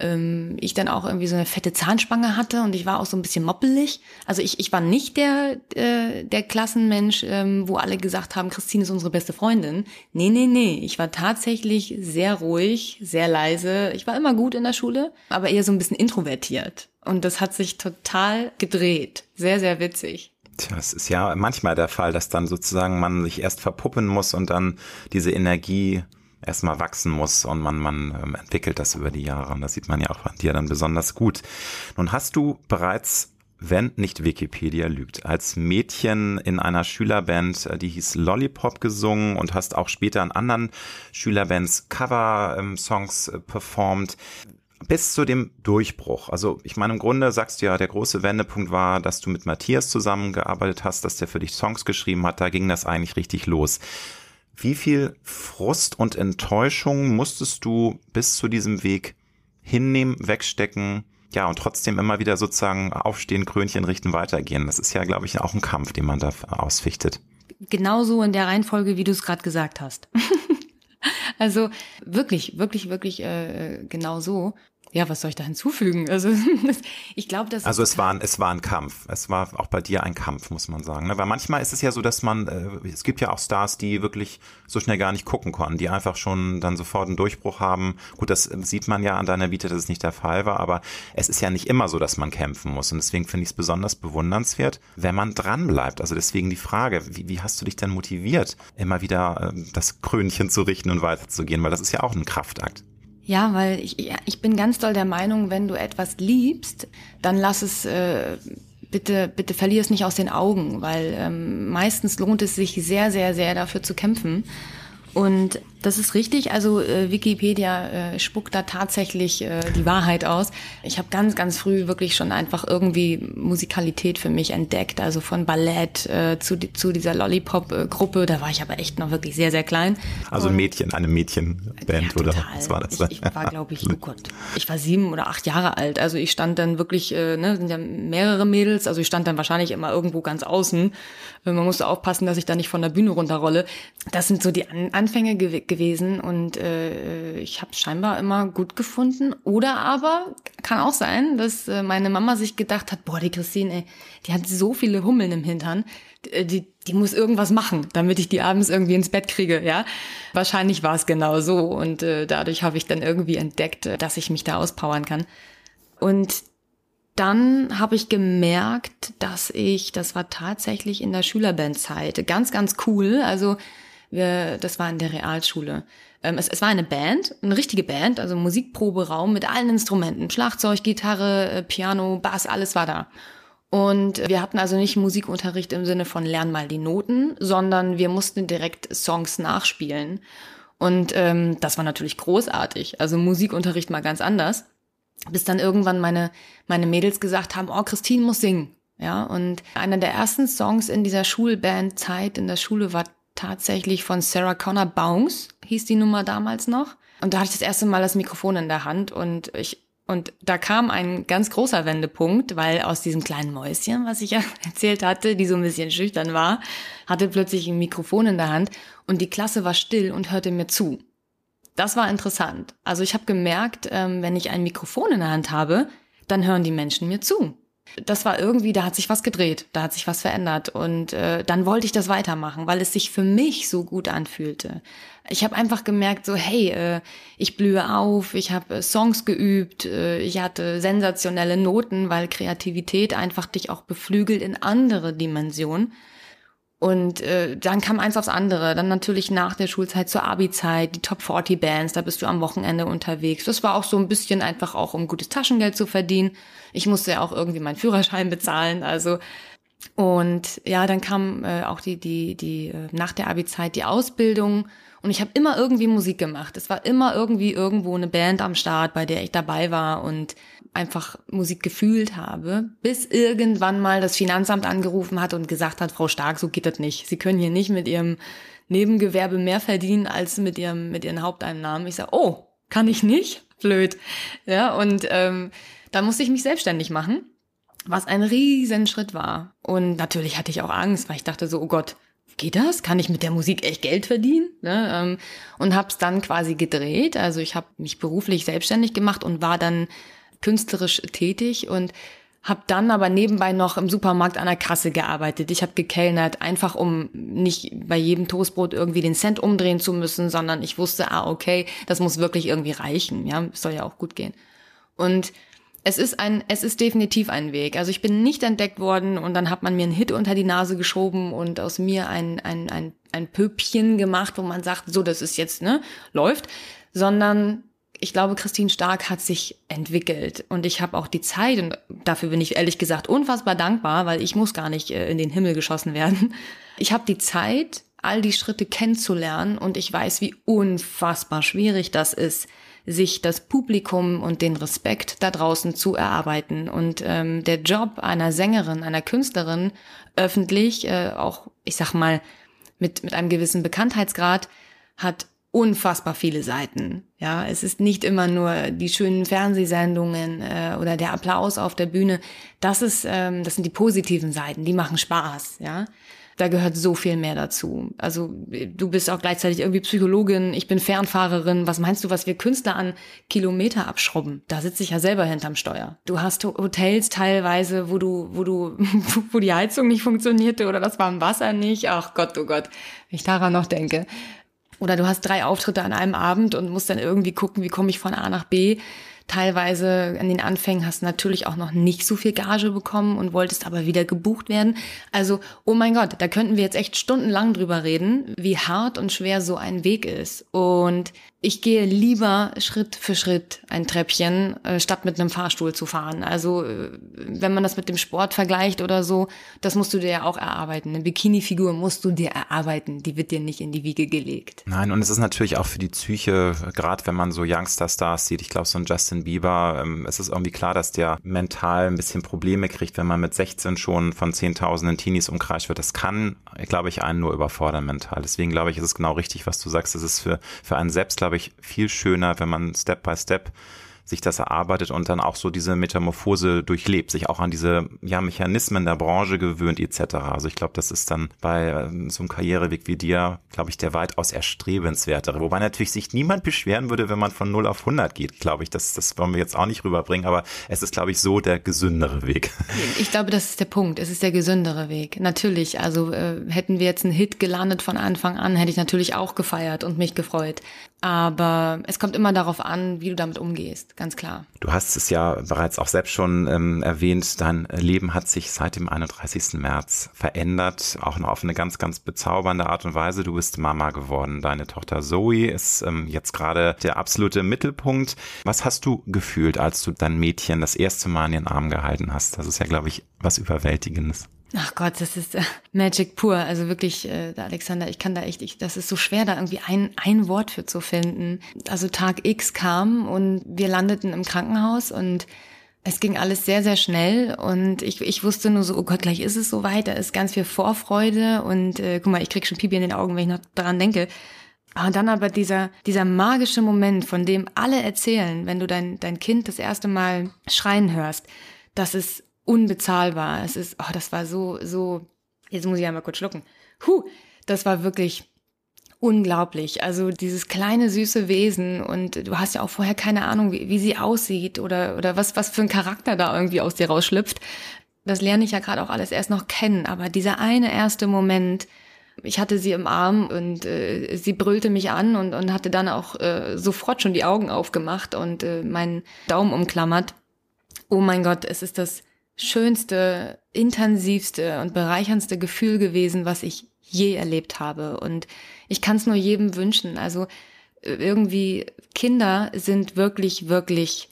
ähm, ich dann auch irgendwie so eine fette Zahnspange hatte und ich war auch so ein bisschen moppelig. Also ich, ich war nicht der, äh, der Klassenmensch, ähm, wo alle gesagt haben, Christine ist unsere beste Freundin. Nee, nee, nee. Ich war tatsächlich sehr ruhig, sehr leise. Ich war immer gut in der Schule, aber eher so ein bisschen introvertiert. Und das hat sich total gedreht. Sehr, sehr witzig. Tja, es ist ja manchmal der Fall, dass dann sozusagen man sich erst verpuppen muss und dann diese Energie erstmal wachsen muss und man, man ähm, entwickelt das über die Jahre. Und das sieht man ja auch an dir dann besonders gut. Nun hast du bereits wenn nicht Wikipedia lügt, als Mädchen in einer Schülerband, äh, die hieß Lollipop gesungen und hast auch später in anderen Schülerbands Cover-Songs äh, performt. Bis zu dem Durchbruch. Also ich meine, im Grunde sagst du ja, der große Wendepunkt war, dass du mit Matthias zusammengearbeitet hast, dass der für dich Songs geschrieben hat. Da ging das eigentlich richtig los. Wie viel Frust und Enttäuschung musstest du bis zu diesem Weg hinnehmen, wegstecken, ja, und trotzdem immer wieder sozusagen aufstehen, Krönchen richten, weitergehen? Das ist ja, glaube ich, auch ein Kampf, den man da ausfichtet. Genauso in der Reihenfolge, wie du es gerade gesagt hast. also wirklich, wirklich, wirklich äh, genau so ja, was soll ich da hinzufügen? Also ich glaube, dass also es war ein, es war ein Kampf. Es war auch bei dir ein Kampf, muss man sagen. Ne? Weil manchmal ist es ja so, dass man äh, es gibt ja auch Stars, die wirklich so schnell gar nicht gucken konnten, die einfach schon dann sofort einen Durchbruch haben. Gut, das sieht man ja an deiner Vita, dass es nicht der Fall war, aber es ist ja nicht immer so, dass man kämpfen muss und deswegen finde ich es besonders bewundernswert, wenn man dran bleibt. Also deswegen die Frage, wie, wie hast du dich denn motiviert, immer wieder äh, das Krönchen zu richten und weiterzugehen, weil das ist ja auch ein Kraftakt. Ja, weil ich, ich bin ganz doll der Meinung, wenn du etwas liebst, dann lass es äh, bitte, bitte verlier es nicht aus den Augen, weil ähm, meistens lohnt es sich sehr, sehr, sehr dafür zu kämpfen. Und das ist richtig. Also äh, Wikipedia äh, spuckt da tatsächlich äh, die Wahrheit aus. Ich habe ganz, ganz früh wirklich schon einfach irgendwie Musikalität für mich entdeckt. Also von Ballett äh, zu, zu dieser Lollipop-Gruppe. Da war ich aber echt noch wirklich sehr, sehr klein. Also ein Mädchen, eine Mädchenband ja, oder was war das? Ich, ich war, glaube ich, oh Gott, ich war sieben oder acht Jahre alt. Also ich stand dann wirklich, äh, ne, sind ja mehrere Mädels. Also ich stand dann wahrscheinlich immer irgendwo ganz außen. Man musste aufpassen, dass ich da nicht von der Bühne runterrolle. Das sind so die An Anfänge ge gewesen und äh, ich habe scheinbar immer gut gefunden. Oder aber kann auch sein, dass äh, meine Mama sich gedacht hat, boah, die Christine, ey, die hat so viele Hummeln im Hintern, die, die, die muss irgendwas machen, damit ich die abends irgendwie ins Bett kriege, ja. Wahrscheinlich war es genau so und äh, dadurch habe ich dann irgendwie entdeckt, äh, dass ich mich da auspowern kann. Und dann habe ich gemerkt, dass ich, das war tatsächlich in der Schülerbandzeit, ganz, ganz cool. Also wir, das war in der Realschule. Ähm, es, es war eine Band, eine richtige Band, also Musikproberaum mit allen Instrumenten, Schlagzeug, Gitarre, äh, Piano, Bass, alles war da. Und wir hatten also nicht Musikunterricht im Sinne von lern mal die Noten, sondern wir mussten direkt Songs nachspielen. Und ähm, das war natürlich großartig. Also Musikunterricht mal ganz anders bis dann irgendwann meine, meine Mädels gesagt haben, oh, Christine muss singen. Ja, und einer der ersten Songs in dieser Schulbandzeit in der Schule war tatsächlich von Sarah Connor Bounce, hieß die Nummer damals noch. Und da hatte ich das erste Mal das Mikrofon in der Hand und ich, und da kam ein ganz großer Wendepunkt, weil aus diesem kleinen Mäuschen, was ich ja erzählt hatte, die so ein bisschen schüchtern war, hatte plötzlich ein Mikrofon in der Hand und die Klasse war still und hörte mir zu. Das war interessant. Also ich habe gemerkt, ähm, wenn ich ein Mikrofon in der Hand habe, dann hören die Menschen mir zu. Das war irgendwie, da hat sich was gedreht, da hat sich was verändert und äh, dann wollte ich das weitermachen, weil es sich für mich so gut anfühlte. Ich habe einfach gemerkt, so hey, äh, ich blühe auf, ich habe äh, Songs geübt, äh, ich hatte sensationelle Noten, weil Kreativität einfach dich auch beflügelt in andere Dimensionen. Und äh, dann kam eins aufs andere. Dann natürlich nach der Schulzeit zur Abi-Zeit, die Top 40 Bands, da bist du am Wochenende unterwegs. Das war auch so ein bisschen einfach auch, um gutes Taschengeld zu verdienen. Ich musste ja auch irgendwie meinen Führerschein bezahlen, also und ja, dann kam äh, auch die die die äh, nach der Abi-Zeit die Ausbildung und ich habe immer irgendwie Musik gemacht. Es war immer irgendwie irgendwo eine Band am Start, bei der ich dabei war und einfach Musik gefühlt habe, bis irgendwann mal das Finanzamt angerufen hat und gesagt hat, Frau Stark, so geht das nicht. Sie können hier nicht mit Ihrem Nebengewerbe mehr verdienen als mit Ihrem mit Ihren Haupteinnahmen. Ich sage, oh, kann ich nicht? Blöd. Ja, und ähm, da musste ich mich selbstständig machen, was ein Riesenschritt war. Und natürlich hatte ich auch Angst, weil ich dachte so, oh Gott, geht das? Kann ich mit der Musik echt Geld verdienen? Ne? Ähm, und habe es dann quasi gedreht. Also ich habe mich beruflich selbstständig gemacht und war dann künstlerisch tätig und habe dann aber nebenbei noch im Supermarkt an der Kasse gearbeitet. Ich habe gekellnert, einfach um nicht bei jedem Toastbrot irgendwie den Cent umdrehen zu müssen, sondern ich wusste, ah, okay, das muss wirklich irgendwie reichen. Ja, soll ja auch gut gehen. Und es ist ein, es ist definitiv ein Weg. Also ich bin nicht entdeckt worden und dann hat man mir einen Hit unter die Nase geschoben und aus mir ein, ein, ein, ein Püppchen gemacht, wo man sagt, so, das ist jetzt, ne, läuft, sondern ich glaube, Christine Stark hat sich entwickelt und ich habe auch die Zeit und dafür bin ich ehrlich gesagt unfassbar dankbar, weil ich muss gar nicht äh, in den Himmel geschossen werden. Ich habe die Zeit, all die Schritte kennenzulernen und ich weiß, wie unfassbar schwierig das ist, sich das Publikum und den Respekt da draußen zu erarbeiten. Und ähm, der Job einer Sängerin, einer Künstlerin öffentlich, äh, auch ich sag mal mit mit einem gewissen Bekanntheitsgrad, hat unfassbar viele Seiten. Ja, es ist nicht immer nur die schönen Fernsehsendungen äh, oder der Applaus auf der Bühne. Das ist, ähm, das sind die positiven Seiten. Die machen Spaß. Ja, da gehört so viel mehr dazu. Also du bist auch gleichzeitig irgendwie Psychologin, ich bin Fernfahrerin. Was meinst du, was wir Künstler an Kilometer abschrubben? Da sitze ich ja selber hinterm Steuer. Du hast Hotels teilweise, wo du, wo du, wo die Heizung nicht funktionierte oder das warme Wasser nicht. Ach Gott, oh Gott, wenn ich daran noch denke. Oder du hast drei Auftritte an einem Abend und musst dann irgendwie gucken, wie komme ich von A nach B. Teilweise in den Anfängen hast du natürlich auch noch nicht so viel Gage bekommen und wolltest aber wieder gebucht werden. Also, oh mein Gott, da könnten wir jetzt echt stundenlang drüber reden, wie hart und schwer so ein Weg ist. Und ich gehe lieber Schritt für Schritt ein Treppchen, äh, statt mit einem Fahrstuhl zu fahren. Also äh, wenn man das mit dem Sport vergleicht oder so, das musst du dir ja auch erarbeiten. Eine Bikini-Figur musst du dir erarbeiten, die wird dir nicht in die Wiege gelegt. Nein, und es ist natürlich auch für die Psyche, gerade wenn man so Youngster-Stars sieht, ich glaube so ein Justin Bieber, ähm, es ist irgendwie klar, dass der mental ein bisschen Probleme kriegt, wenn man mit 16 schon von Zehntausenden Teenies umkreist wird. Das kann, glaube ich, einen nur überfordern mental. Deswegen glaube ich, ist es genau richtig, was du sagst. Es ist für, für einen selbst, glaube glaube ich, viel schöner, wenn man Step by Step sich das erarbeitet und dann auch so diese Metamorphose durchlebt, sich auch an diese ja, Mechanismen der Branche gewöhnt etc. Also ich glaube, das ist dann bei ähm, so einem Karriereweg wie dir, glaube ich, der weitaus erstrebenswertere. Wobei natürlich sich niemand beschweren würde, wenn man von 0 auf 100 geht, glaube ich. Das, das wollen wir jetzt auch nicht rüberbringen, aber es ist, glaube ich, so der gesündere Weg. Ich glaube, das ist der Punkt. Es ist der gesündere Weg. Natürlich, also äh, hätten wir jetzt einen Hit gelandet von Anfang an, hätte ich natürlich auch gefeiert und mich gefreut. Aber es kommt immer darauf an, wie du damit umgehst, ganz klar. Du hast es ja bereits auch selbst schon ähm, erwähnt, dein Leben hat sich seit dem 31. März verändert, auch noch auf eine ganz, ganz bezaubernde Art und Weise. Du bist Mama geworden. Deine Tochter Zoe ist ähm, jetzt gerade der absolute Mittelpunkt. Was hast du gefühlt, als du dein Mädchen das erste Mal in den Arm gehalten hast? Das ist ja, glaube ich, was Überwältigendes. Ach Gott, das ist äh, Magic pur. Also wirklich, äh, Alexander, ich kann da echt, ich, das ist so schwer, da irgendwie ein, ein Wort für zu finden. Also Tag X kam und wir landeten im Krankenhaus und es ging alles sehr, sehr schnell und ich, ich wusste nur so, oh Gott, gleich ist es soweit, da ist ganz viel Vorfreude und äh, guck mal, ich krieg schon Pipi in den Augen, wenn ich noch daran denke. Und dann aber dieser, dieser magische Moment, von dem alle erzählen, wenn du dein, dein Kind das erste Mal schreien hörst, das ist unbezahlbar. Es ist, oh, das war so, so, jetzt muss ich einmal kurz schlucken. Huh, das war wirklich unglaublich. Also dieses kleine süße Wesen und du hast ja auch vorher keine Ahnung, wie, wie sie aussieht oder, oder was, was für ein Charakter da irgendwie aus dir rausschlüpft. Das lerne ich ja gerade auch alles erst noch kennen. Aber dieser eine erste Moment, ich hatte sie im Arm und äh, sie brüllte mich an und, und hatte dann auch äh, sofort schon die Augen aufgemacht und äh, meinen Daumen umklammert. Oh mein Gott, es ist das schönste, intensivste und bereicherndste Gefühl gewesen, was ich je erlebt habe. Und ich kann es nur jedem wünschen. Also äh, irgendwie Kinder sind wirklich, wirklich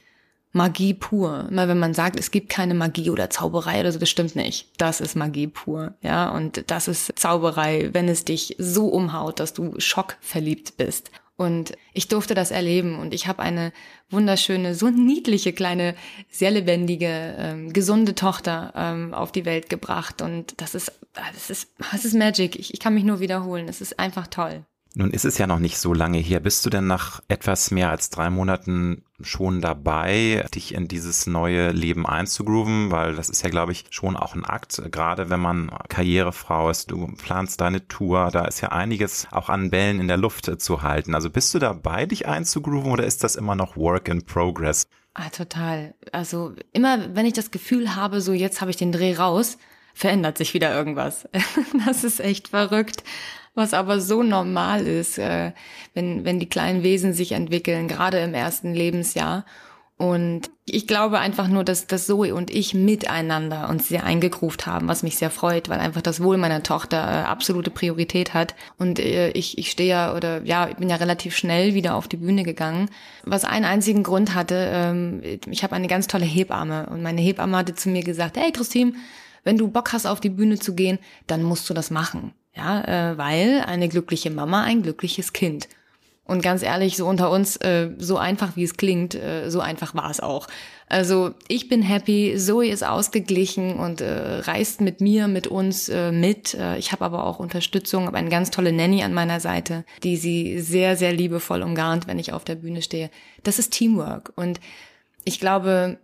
Magie pur. Immer wenn man sagt, es gibt keine Magie oder Zauberei oder so, das stimmt nicht. Das ist Magie pur, ja. Und das ist Zauberei, wenn es dich so umhaut, dass du schockverliebt bist. Und ich durfte das erleben und ich habe eine wunderschöne, so niedliche kleine, sehr lebendige, ähm, gesunde Tochter ähm, auf die Welt gebracht. Und das ist, das ist, das ist Magic. Ich, ich kann mich nur wiederholen. Es ist einfach toll. Nun ist es ja noch nicht so lange her. Bist du denn nach etwas mehr als drei Monaten schon dabei, dich in dieses neue Leben einzugrooven? Weil das ist ja, glaube ich, schon auch ein Akt, gerade wenn man Karrierefrau ist. Du planst deine Tour, da ist ja einiges auch an Bällen in der Luft zu halten. Also bist du dabei, dich einzugrooven oder ist das immer noch Work in Progress? Ah, total. Also immer, wenn ich das Gefühl habe, so jetzt habe ich den Dreh raus, verändert sich wieder irgendwas. das ist echt verrückt was aber so normal ist, äh, wenn, wenn die kleinen Wesen sich entwickeln, gerade im ersten Lebensjahr. Und ich glaube einfach nur, dass, dass Zoe und ich miteinander uns sehr eingegruft haben, was mich sehr freut, weil einfach das Wohl meiner Tochter äh, absolute Priorität hat. Und äh, ich, ich stehe ja oder ja, ich bin ja relativ schnell wieder auf die Bühne gegangen, was einen einzigen Grund hatte. Ähm, ich habe eine ganz tolle Hebamme und meine Hebamme hatte zu mir gesagt, hey Christine, wenn du Bock hast, auf die Bühne zu gehen, dann musst du das machen. Ja, äh, weil eine glückliche Mama ein glückliches Kind. Und ganz ehrlich, so unter uns, äh, so einfach wie es klingt, äh, so einfach war es auch. Also ich bin happy, Zoe ist ausgeglichen und äh, reist mit mir, mit uns äh, mit. Äh, ich habe aber auch Unterstützung, habe eine ganz tolle Nanny an meiner Seite, die sie sehr, sehr liebevoll umgarnt, wenn ich auf der Bühne stehe. Das ist Teamwork. Und ich glaube,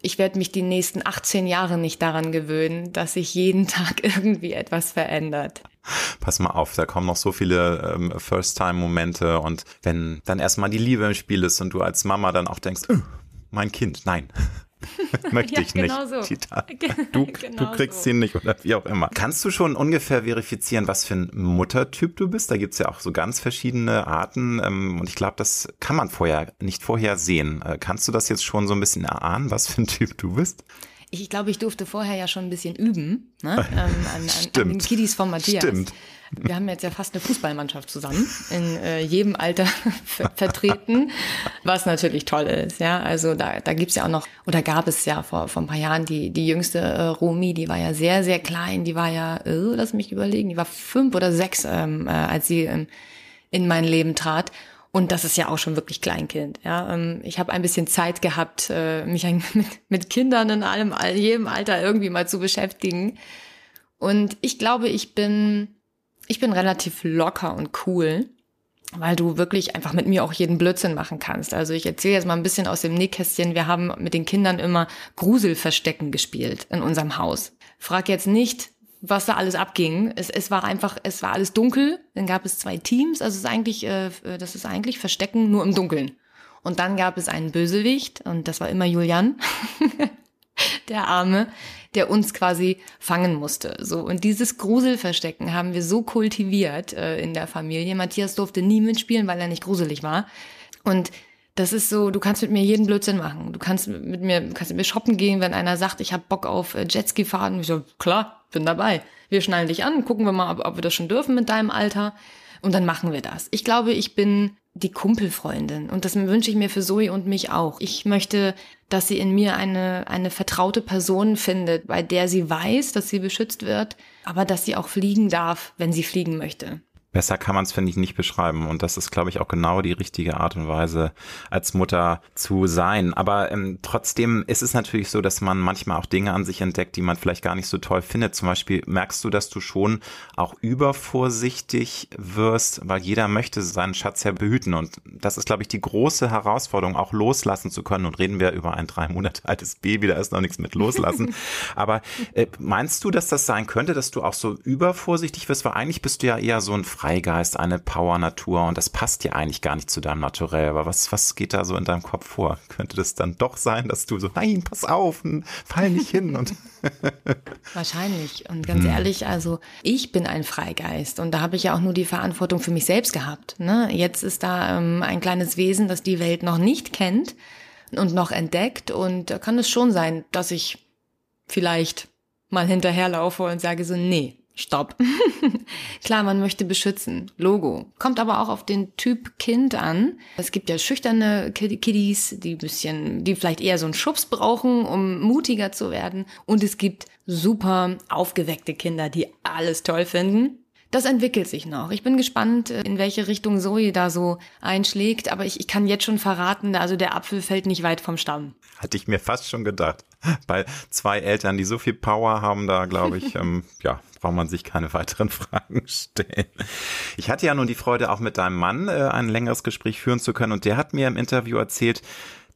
ich werde mich die nächsten 18 Jahre nicht daran gewöhnen, dass sich jeden Tag irgendwie etwas verändert. Pass mal auf, da kommen noch so viele ähm, First-Time-Momente und wenn dann erstmal die Liebe im Spiel ist und du als Mama dann auch denkst, oh, mein Kind, nein, Möchte ja, ich genau nicht. So. Tita. Du, genau du kriegst so. ihn nicht oder wie auch immer. Kannst du schon ungefähr verifizieren, was für ein Muttertyp du bist? Da gibt's ja auch so ganz verschiedene Arten ähm, und ich glaube, das kann man vorher nicht vorher sehen. Äh, kannst du das jetzt schon so ein bisschen erahnen, was für ein Typ du bist? Ich glaube, ich durfte vorher ja schon ein bisschen üben ne? ähm, an, an, an den Kiddies von Matthias. Stimmt. Wir haben jetzt ja fast eine Fußballmannschaft zusammen, in äh, jedem Alter vertreten, was natürlich toll ist. Ja, also da, da gibt's ja auch noch, oder gab es ja vor, vor ein paar Jahren die, die jüngste äh, Romi, die war ja sehr, sehr klein, die war ja, äh, lass mich überlegen, die war fünf oder sechs, ähm, äh, als sie ähm, in mein Leben trat. Und das ist ja auch schon wirklich Kleinkind. Ja, ähm, ich habe ein bisschen Zeit gehabt, äh, mich mit, mit Kindern in allem, jedem Alter irgendwie mal zu beschäftigen. Und ich glaube, ich bin, ich bin relativ locker und cool. weil du wirklich einfach mit mir auch jeden Blödsinn machen kannst. Also ich erzähle jetzt mal ein bisschen aus dem Nähkästchen. Wir haben mit den Kindern immer Gruselverstecken gespielt in unserem Haus. Frag jetzt nicht, was da alles abging. Es, es war einfach, es war alles dunkel. Dann gab es zwei Teams. Also es ist eigentlich, äh, das ist eigentlich Verstecken nur im Dunkeln. Und dann gab es einen Bösewicht und das war immer Julian, der Arme, der uns quasi fangen musste. So und dieses Gruselverstecken haben wir so kultiviert äh, in der Familie. Matthias durfte nie mitspielen, weil er nicht gruselig war. Und das ist so, du kannst mit mir jeden Blödsinn machen. Du kannst mit mir, kannst mit mir shoppen gehen, wenn einer sagt, ich habe Bock auf äh, Jetski fahren. Ich so, klar, bin dabei. Wir schnallen dich an, gucken wir mal, ob, ob wir das schon dürfen mit deinem Alter. Und dann machen wir das. Ich glaube, ich bin die Kumpelfreundin. Und das wünsche ich mir für Zoe und mich auch. Ich möchte, dass sie in mir eine, eine vertraute Person findet, bei der sie weiß, dass sie beschützt wird, aber dass sie auch fliegen darf, wenn sie fliegen möchte. Besser kann man es, finde ich, nicht beschreiben. Und das ist, glaube ich, auch genau die richtige Art und Weise, als Mutter zu sein. Aber ähm, trotzdem ist es natürlich so, dass man manchmal auch Dinge an sich entdeckt, die man vielleicht gar nicht so toll findet. Zum Beispiel merkst du, dass du schon auch übervorsichtig wirst, weil jeder möchte seinen Schatz ja behüten. Und das ist, glaube ich, die große Herausforderung, auch loslassen zu können. Und reden wir über ein drei Monate altes Baby, da ist noch nichts mit loslassen. Aber äh, meinst du, dass das sein könnte, dass du auch so übervorsichtig wirst? Weil eigentlich bist du ja eher so ein Freigeist, eine Power-Natur und das passt ja eigentlich gar nicht zu deinem Naturell. Aber was, was geht da so in deinem Kopf vor? Könnte das dann doch sein, dass du so, nein, pass auf, fall nicht hin und. Wahrscheinlich. Und ganz hm. ehrlich, also ich bin ein Freigeist und da habe ich ja auch nur die Verantwortung für mich selbst gehabt. Ne? Jetzt ist da ähm, ein kleines Wesen, das die Welt noch nicht kennt und noch entdeckt und da kann es schon sein, dass ich vielleicht mal hinterherlaufe und sage so, nee, Stopp. Klar, man möchte beschützen. Logo. Kommt aber auch auf den Typ Kind an. Es gibt ja schüchterne Kiddies, die bisschen, die vielleicht eher so einen Schubs brauchen, um mutiger zu werden. Und es gibt super aufgeweckte Kinder, die alles toll finden. Das entwickelt sich noch. Ich bin gespannt, in welche Richtung Zoe da so einschlägt, aber ich, ich kann jetzt schon verraten, also der Apfel fällt nicht weit vom Stamm. Hatte ich mir fast schon gedacht. Bei zwei Eltern, die so viel Power haben, da glaube ich, ähm, ja, braucht man sich keine weiteren Fragen stellen. Ich hatte ja nun die Freude, auch mit deinem Mann äh, ein längeres Gespräch führen zu können und der hat mir im Interview erzählt,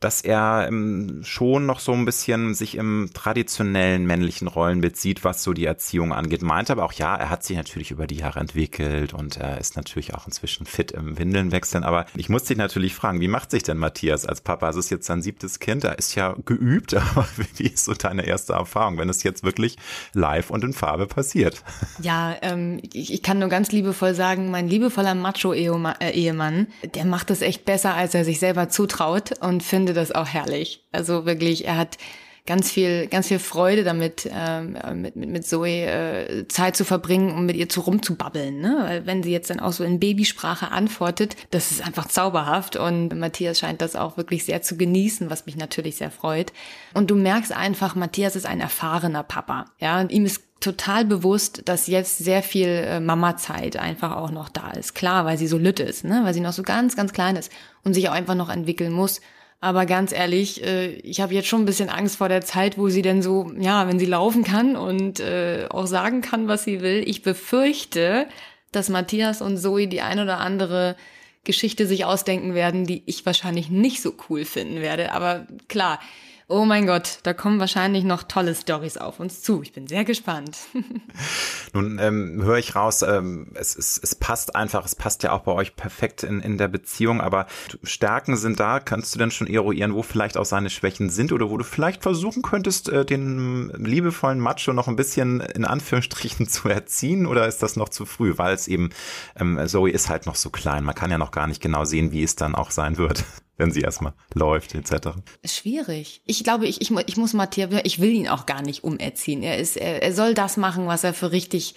dass er ähm, schon noch so ein bisschen sich im traditionellen männlichen Rollenbild sieht, was so die Erziehung angeht. Meint aber auch, ja, er hat sich natürlich über die Jahre entwickelt und er ist natürlich auch inzwischen fit im Windeln wechseln. Aber ich muss dich natürlich fragen, wie macht sich denn Matthias als Papa? Es ist jetzt sein siebtes Kind, er ist ja geübt, aber wie ist so deine erste Erfahrung, wenn es jetzt wirklich live und in Farbe passiert? Ja, ähm, ich, ich kann nur ganz liebevoll sagen, mein liebevoller Macho-Ehemann, der macht es echt besser, als er sich selber zutraut und findet finde das auch herrlich. Also wirklich, er hat ganz viel, ganz viel Freude damit, ähm, mit, mit, Zoe äh, Zeit zu verbringen, um mit ihr zu rumzubabbeln. Ne? Weil wenn sie jetzt dann auch so in Babysprache antwortet, das ist einfach zauberhaft. Und Matthias scheint das auch wirklich sehr zu genießen, was mich natürlich sehr freut. Und du merkst einfach, Matthias ist ein erfahrener Papa. Ja, und ihm ist total bewusst, dass jetzt sehr viel äh, Mama-Zeit einfach auch noch da ist. Klar, weil sie so lütt ist, ne? weil sie noch so ganz, ganz klein ist und sich auch einfach noch entwickeln muss. Aber ganz ehrlich, äh, ich habe jetzt schon ein bisschen Angst vor der Zeit, wo sie denn so, ja, wenn sie laufen kann und äh, auch sagen kann, was sie will. Ich befürchte, dass Matthias und Zoe die ein oder andere Geschichte sich ausdenken werden, die ich wahrscheinlich nicht so cool finden werde. Aber klar, Oh mein Gott, da kommen wahrscheinlich noch tolle Stories auf uns zu. Ich bin sehr gespannt. Nun ähm, höre ich raus, ähm, es, es, es passt einfach, es passt ja auch bei euch perfekt in, in der Beziehung, aber Stärken sind da. Kannst du denn schon eruieren, wo vielleicht auch seine Schwächen sind oder wo du vielleicht versuchen könntest, äh, den liebevollen Macho noch ein bisschen in Anführungsstrichen zu erziehen oder ist das noch zu früh, weil es eben, ähm, Zoe ist halt noch so klein, man kann ja noch gar nicht genau sehen, wie es dann auch sein wird wenn sie erstmal läuft etc. Schwierig. Ich glaube, ich, ich, ich muss Matthias, ich will ihn auch gar nicht umerziehen. Er ist, er, er soll das machen, was er für richtig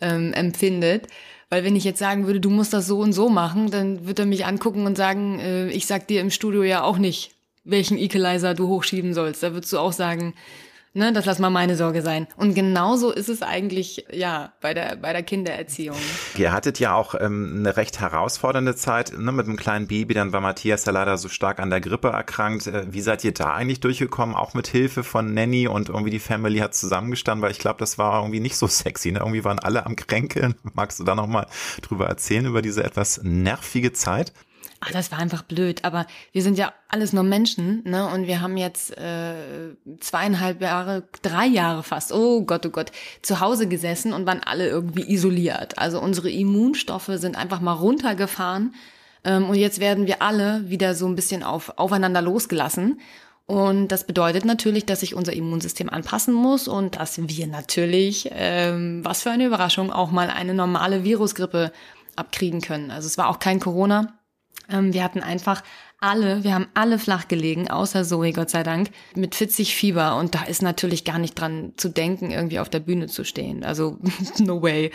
ähm, empfindet. Weil wenn ich jetzt sagen würde, du musst das so und so machen, dann wird er mich angucken und sagen, äh, ich sag dir im Studio ja auch nicht, welchen Equalizer du hochschieben sollst. Da würdest du auch sagen, Ne, das lass mal meine Sorge sein. Und genauso ist es eigentlich, ja, bei der, bei der Kindererziehung. Ihr hattet ja auch ähm, eine recht herausfordernde Zeit ne, mit einem kleinen Baby. Dann war Matthias ja leider so stark an der Grippe erkrankt. Äh, wie seid ihr da eigentlich durchgekommen? Auch mit Hilfe von Nanny und irgendwie die Family hat zusammengestanden, weil ich glaube, das war irgendwie nicht so sexy. Ne? Irgendwie waren alle am Kränkeln. Magst du da nochmal drüber erzählen, über diese etwas nervige Zeit? Ach, das war einfach blöd. Aber wir sind ja alles nur Menschen, ne? Und wir haben jetzt äh, zweieinhalb Jahre, drei Jahre fast, oh Gott, oh Gott, zu Hause gesessen und waren alle irgendwie isoliert. Also unsere Immunstoffe sind einfach mal runtergefahren. Ähm, und jetzt werden wir alle wieder so ein bisschen auf, aufeinander losgelassen. Und das bedeutet natürlich, dass sich unser Immunsystem anpassen muss und dass wir natürlich, ähm, was für eine Überraschung, auch mal eine normale Virusgrippe abkriegen können. Also es war auch kein Corona, wir hatten einfach alle, wir haben alle flach gelegen, außer Zoe, Gott sei Dank, mit 40 Fieber. Und da ist natürlich gar nicht dran zu denken, irgendwie auf der Bühne zu stehen. Also, no way.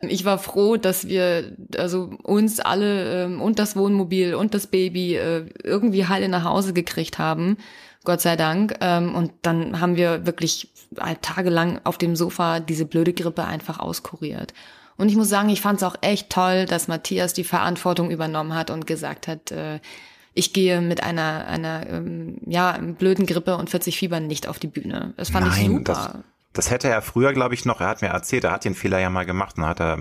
Ich war froh, dass wir, also uns alle ähm, und das Wohnmobil und das Baby äh, irgendwie heile nach Hause gekriegt haben. Gott sei Dank. Ähm, und dann haben wir wirklich tagelang auf dem Sofa diese blöde Grippe einfach auskuriert. Und ich muss sagen, ich fand es auch echt toll, dass Matthias die Verantwortung übernommen hat und gesagt hat, äh, ich gehe mit einer, einer ähm, ja, blöden Grippe und 40 Fieber nicht auf die Bühne. Das fand Nein, ich super. Das, hätte er früher, glaube ich, noch, er hat mir erzählt, er hat den Fehler ja mal gemacht und hat er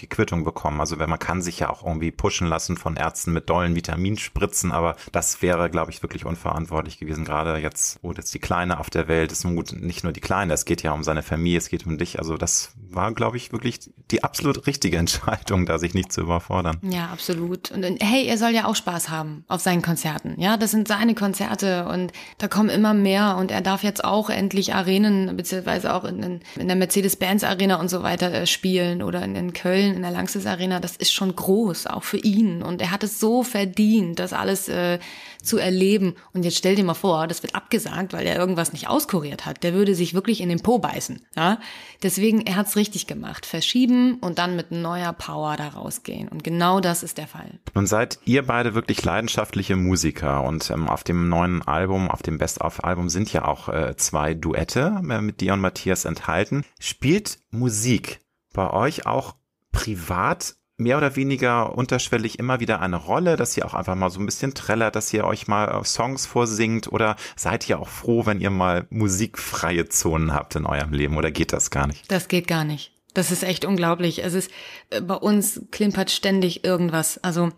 die Quittung bekommen. Also man kann sich ja auch irgendwie pushen lassen von Ärzten mit dollen Vitaminspritzen, aber das wäre, glaube ich, wirklich unverantwortlich gewesen. Gerade jetzt, wo jetzt die Kleine auf der Welt ist, gut, nicht nur die Kleine, es geht ja um seine Familie, es geht um dich. Also das war, glaube ich, wirklich die absolut richtige Entscheidung, da sich nicht zu überfordern. Ja, absolut. Und hey, er soll ja auch Spaß haben auf seinen Konzerten. Ja, das sind seine Konzerte und da kommen immer mehr und er darf jetzt auch endlich Arenen beziehungsweise auch in, in der Mercedes-Benz Arena und so weiter äh, spielen oder in, in Köln in der Langsys Arena, das ist schon groß, auch für ihn. Und er hat es so verdient, das alles äh, zu erleben. Und jetzt stell dir mal vor, das wird abgesagt, weil er irgendwas nicht auskuriert hat. Der würde sich wirklich in den Po beißen. Ja? Deswegen, er hat's richtig gemacht. Verschieben und dann mit neuer Power da rausgehen. Und genau das ist der Fall. Nun seid ihr beide wirklich leidenschaftliche Musiker und ähm, auf dem neuen Album, auf dem Best-of-Album sind ja auch äh, zwei Duette äh, mit dir und Matthias enthalten. Spielt Musik bei euch auch privat mehr oder weniger unterschwellig immer wieder eine Rolle, dass ihr auch einfach mal so ein bisschen trällert, dass ihr euch mal Songs vorsingt oder seid ihr auch froh, wenn ihr mal musikfreie Zonen habt in eurem Leben oder geht das gar nicht? Das geht gar nicht. Das ist echt unglaublich. Es ist, äh, bei uns klimpert ständig irgendwas. Also,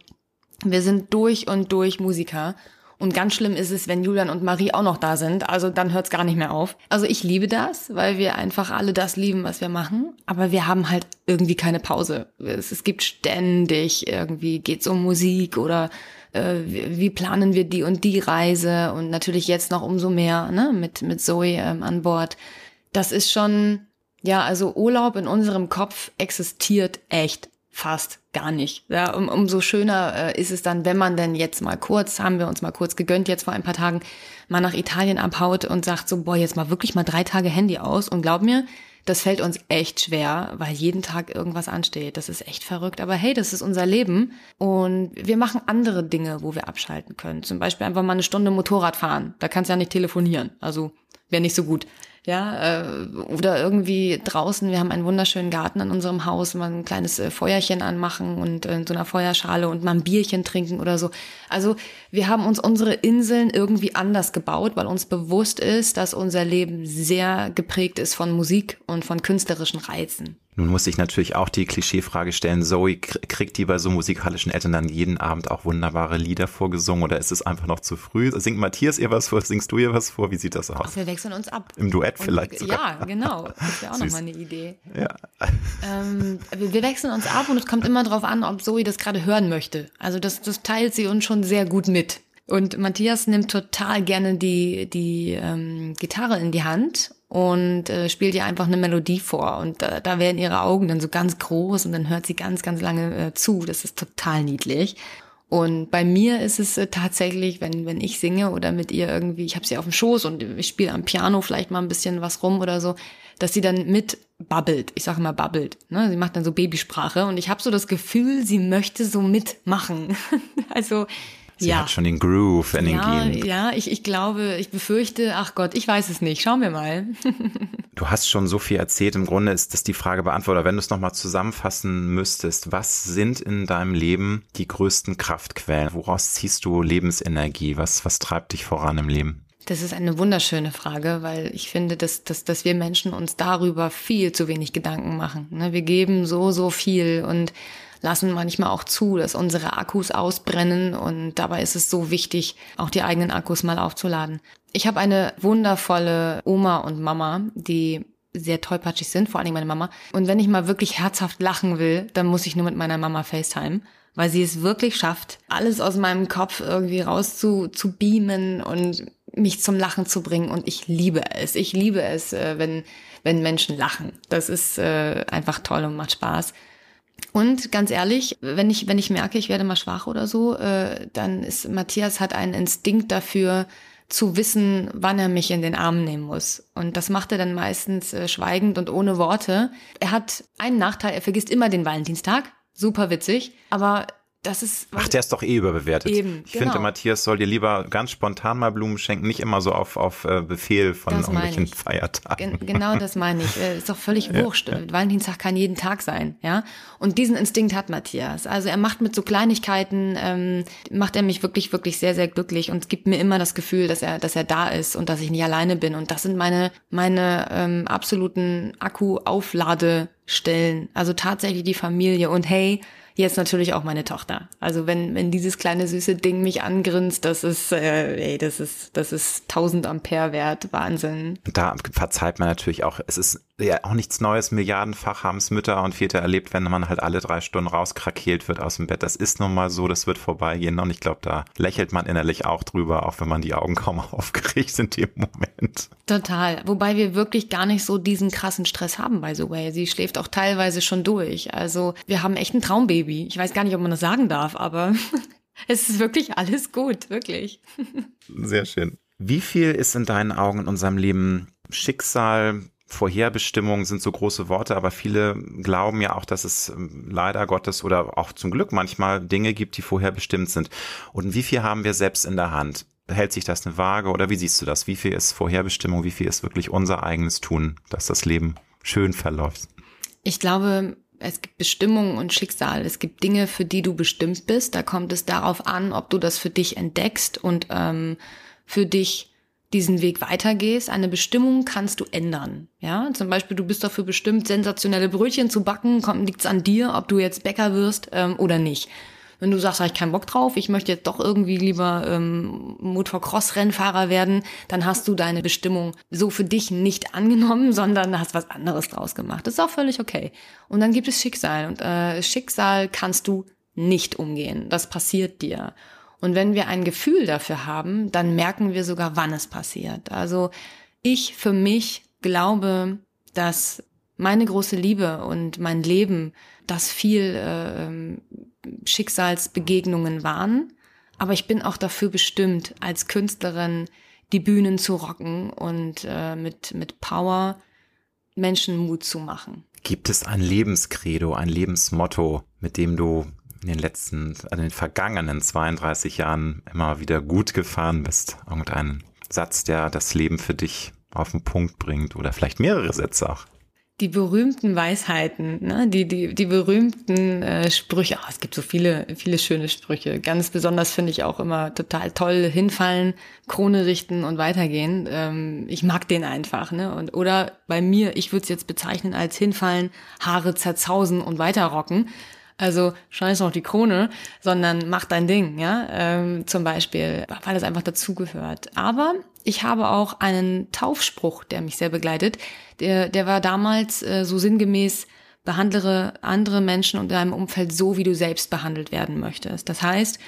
wir sind durch und durch Musiker und ganz schlimm ist es, wenn Julian und Marie auch noch da sind. Also dann hört es gar nicht mehr auf. Also ich liebe das, weil wir einfach alle das lieben, was wir machen. Aber wir haben halt irgendwie keine Pause. Es, es gibt ständig irgendwie geht's um Musik oder äh, wie, planen wir die und die Reise und natürlich jetzt noch umso mehr ne, mit mit Zoe ähm, an Bord. Das ist schon ja, also Urlaub in unserem Kopf existiert echt fast gar nicht. Ja, um, umso schöner äh, ist es dann, wenn man denn jetzt mal kurz, haben wir uns mal kurz gegönnt, jetzt vor ein paar Tagen, mal nach Italien abhaut und sagt so, boah, jetzt mal wirklich mal drei Tage Handy aus. Und glaub mir, das fällt uns echt schwer, weil jeden Tag irgendwas ansteht. Das ist echt verrückt. Aber hey, das ist unser Leben. Und wir machen andere Dinge, wo wir abschalten können. Zum Beispiel einfach mal eine Stunde Motorrad fahren. Da kannst du ja nicht telefonieren. Also wäre nicht so gut ja, äh, oder irgendwie draußen, wir haben einen wunderschönen Garten an unserem Haus, mal ein kleines äh, Feuerchen anmachen und äh, in so einer Feuerschale und mal ein Bierchen trinken oder so. Also wir haben uns unsere Inseln irgendwie anders gebaut, weil uns bewusst ist, dass unser Leben sehr geprägt ist von Musik und von künstlerischen Reizen. Nun muss ich natürlich auch die Klischeefrage stellen, Zoe, kriegt die bei so musikalischen Eltern dann jeden Abend auch wunderbare Lieder vorgesungen oder ist es einfach noch zu früh? Singt Matthias ihr was vor, singst du ihr was vor? Wie sieht das aus? Ach, wir wechseln uns ab. Im Duett Und, vielleicht sogar. Ja, genau. Das wäre auch nochmal eine Idee. Ja. Ähm, wir wechseln uns ab und es kommt immer darauf an, ob Zoe das gerade hören möchte. Also das, das teilt sie uns schon sehr gut mit. Und Matthias nimmt total gerne die, die ähm, Gitarre in die Hand und äh, spielt ihr einfach eine Melodie vor. Und äh, da werden ihre Augen dann so ganz groß und dann hört sie ganz, ganz lange äh, zu. Das ist total niedlich. Und bei mir ist es äh, tatsächlich, wenn, wenn ich singe oder mit ihr irgendwie, ich habe sie auf dem Schoß und ich spiele am Piano vielleicht mal ein bisschen was rum oder so, dass sie dann mit babbelt. Ich sage immer babbelt. Ne? Sie macht dann so Babysprache und ich habe so das Gefühl, sie möchte so mitmachen. also Sie ja. hat schon den Groove in ja, den Genen. Ja, ich, ich glaube, ich befürchte, ach Gott, ich weiß es nicht. Schauen wir mal. du hast schon so viel erzählt. Im Grunde ist das die Frage beantwortet. Wenn du es nochmal zusammenfassen müsstest, was sind in deinem Leben die größten Kraftquellen? Woraus ziehst du Lebensenergie? Was, was treibt dich voran im Leben? Das ist eine wunderschöne Frage, weil ich finde, dass, dass, dass wir Menschen uns darüber viel zu wenig Gedanken machen. Ne? Wir geben so, so viel und lassen manchmal auch zu, dass unsere Akkus ausbrennen und dabei ist es so wichtig, auch die eigenen Akkus mal aufzuladen. Ich habe eine wundervolle Oma und Mama, die sehr tollpatschig sind, vor allem meine Mama. Und wenn ich mal wirklich herzhaft lachen will, dann muss ich nur mit meiner Mama FaceTime, weil sie es wirklich schafft, alles aus meinem Kopf irgendwie raus zu, zu beamen und mich zum Lachen zu bringen. Und ich liebe es. Ich liebe es, äh, wenn, wenn Menschen lachen. Das ist äh, einfach toll und macht Spaß. Und ganz ehrlich, wenn ich, wenn ich merke, ich werde mal schwach oder so, äh, dann ist Matthias hat einen Instinkt dafür, zu wissen, wann er mich in den Arm nehmen muss. Und das macht er dann meistens äh, schweigend und ohne Worte. Er hat einen Nachteil, er vergisst immer den Valentinstag. Super witzig. Aber das ist. Ach, der ist doch eh überbewertet. Eben, ich genau. finde, Matthias soll dir lieber ganz spontan mal Blumen schenken, nicht immer so auf, auf äh, Befehl von Das irgendwelchen ich. Feiertagen. Gen genau das meine ich. Äh, Ist doch völlig wurscht. Valentinstag kann jeden Tag sein, ja. Und diesen Instinkt hat Matthias. Also er macht mit so Kleinigkeiten, ähm, macht er mich wirklich, wirklich sehr, sehr glücklich und gibt mir immer das Gefühl, dass er, dass er da ist und dass ich nicht alleine bin. Und das sind meine, meine ähm, absoluten Akku-Aufladestellen. Also tatsächlich die Familie. Und hey, jetzt natürlich auch meine Tochter. Also wenn, wenn dieses kleine süße Ding mich angrinst, das ist, äh, ey, das ist, das ist 1000 Ampere wert. Wahnsinn. Da verzeiht man natürlich auch, es ist ja auch nichts Neues, milliardenfach haben es Mütter und Väter erlebt, wenn man halt alle drei Stunden rauskrakeelt wird aus dem Bett. Das ist nun mal so, das wird vorbeigehen und ich glaube, da lächelt man innerlich auch drüber, auch wenn man die Augen kaum aufgeregt sind im Moment. Total. Wobei wir wirklich gar nicht so diesen krassen Stress haben, by the way. Sie schläft auch teilweise schon durch. Also wir haben echt ein Traumbaby. Ich weiß gar nicht, ob man das sagen darf, aber es ist wirklich alles gut, wirklich. Sehr schön. Wie viel ist in deinen Augen in unserem Leben Schicksal, Vorherbestimmung sind so große Worte, aber viele glauben ja auch, dass es ähm, leider Gottes oder auch zum Glück manchmal Dinge gibt, die vorherbestimmt sind. Und wie viel haben wir selbst in der Hand? Hält sich das eine Waage oder wie siehst du das? Wie viel ist Vorherbestimmung? Wie viel ist wirklich unser eigenes Tun, dass das Leben schön verläuft? Ich glaube, es gibt Bestimmung und Schicksal. Es gibt Dinge, für die du bestimmt bist. Da kommt es darauf an, ob du das für dich entdeckst und ähm, für dich diesen Weg weitergehst. Eine Bestimmung kannst du ändern. Ja, zum Beispiel, du bist dafür bestimmt, sensationelle Brötchen zu backen. Kommt liegt's an dir, ob du jetzt Bäcker wirst ähm, oder nicht. Wenn du sagst, habe ich keinen Bock drauf, ich möchte jetzt doch irgendwie lieber ähm, Motocross-Rennfahrer werden, dann hast du deine Bestimmung so für dich nicht angenommen, sondern hast was anderes draus gemacht. Das ist auch völlig okay. Und dann gibt es Schicksal. Und äh, Schicksal kannst du nicht umgehen. Das passiert dir. Und wenn wir ein Gefühl dafür haben, dann merken wir sogar, wann es passiert. Also ich für mich glaube, dass meine große Liebe und mein Leben, das viel äh, Schicksalsbegegnungen waren. Aber ich bin auch dafür bestimmt, als Künstlerin die Bühnen zu rocken und äh, mit, mit Power Menschen Mut zu machen. Gibt es ein Lebenskredo, ein Lebensmotto, mit dem du in den letzten, in den vergangenen 32 Jahren immer wieder gut gefahren bist? Irgendein Satz, der das Leben für dich auf den Punkt bringt oder vielleicht mehrere Sätze auch? die berühmten Weisheiten, ne? die, die, die berühmten äh, Sprüche. Oh, es gibt so viele, viele schöne Sprüche. Ganz besonders finde ich auch immer total toll hinfallen, Krone richten und weitergehen. Ähm, ich mag den einfach. Ne? Und, oder bei mir, ich würde es jetzt bezeichnen als hinfallen, Haare zerzausen und weiterrocken. Also scheiß auf die Krone, sondern mach dein Ding, ja. Ähm, zum Beispiel, weil es einfach dazugehört. Aber ich habe auch einen Taufspruch, der mich sehr begleitet. Der, der war damals äh, so sinngemäß, behandle andere Menschen und deinem Umfeld so, wie du selbst behandelt werden möchtest. Das heißt,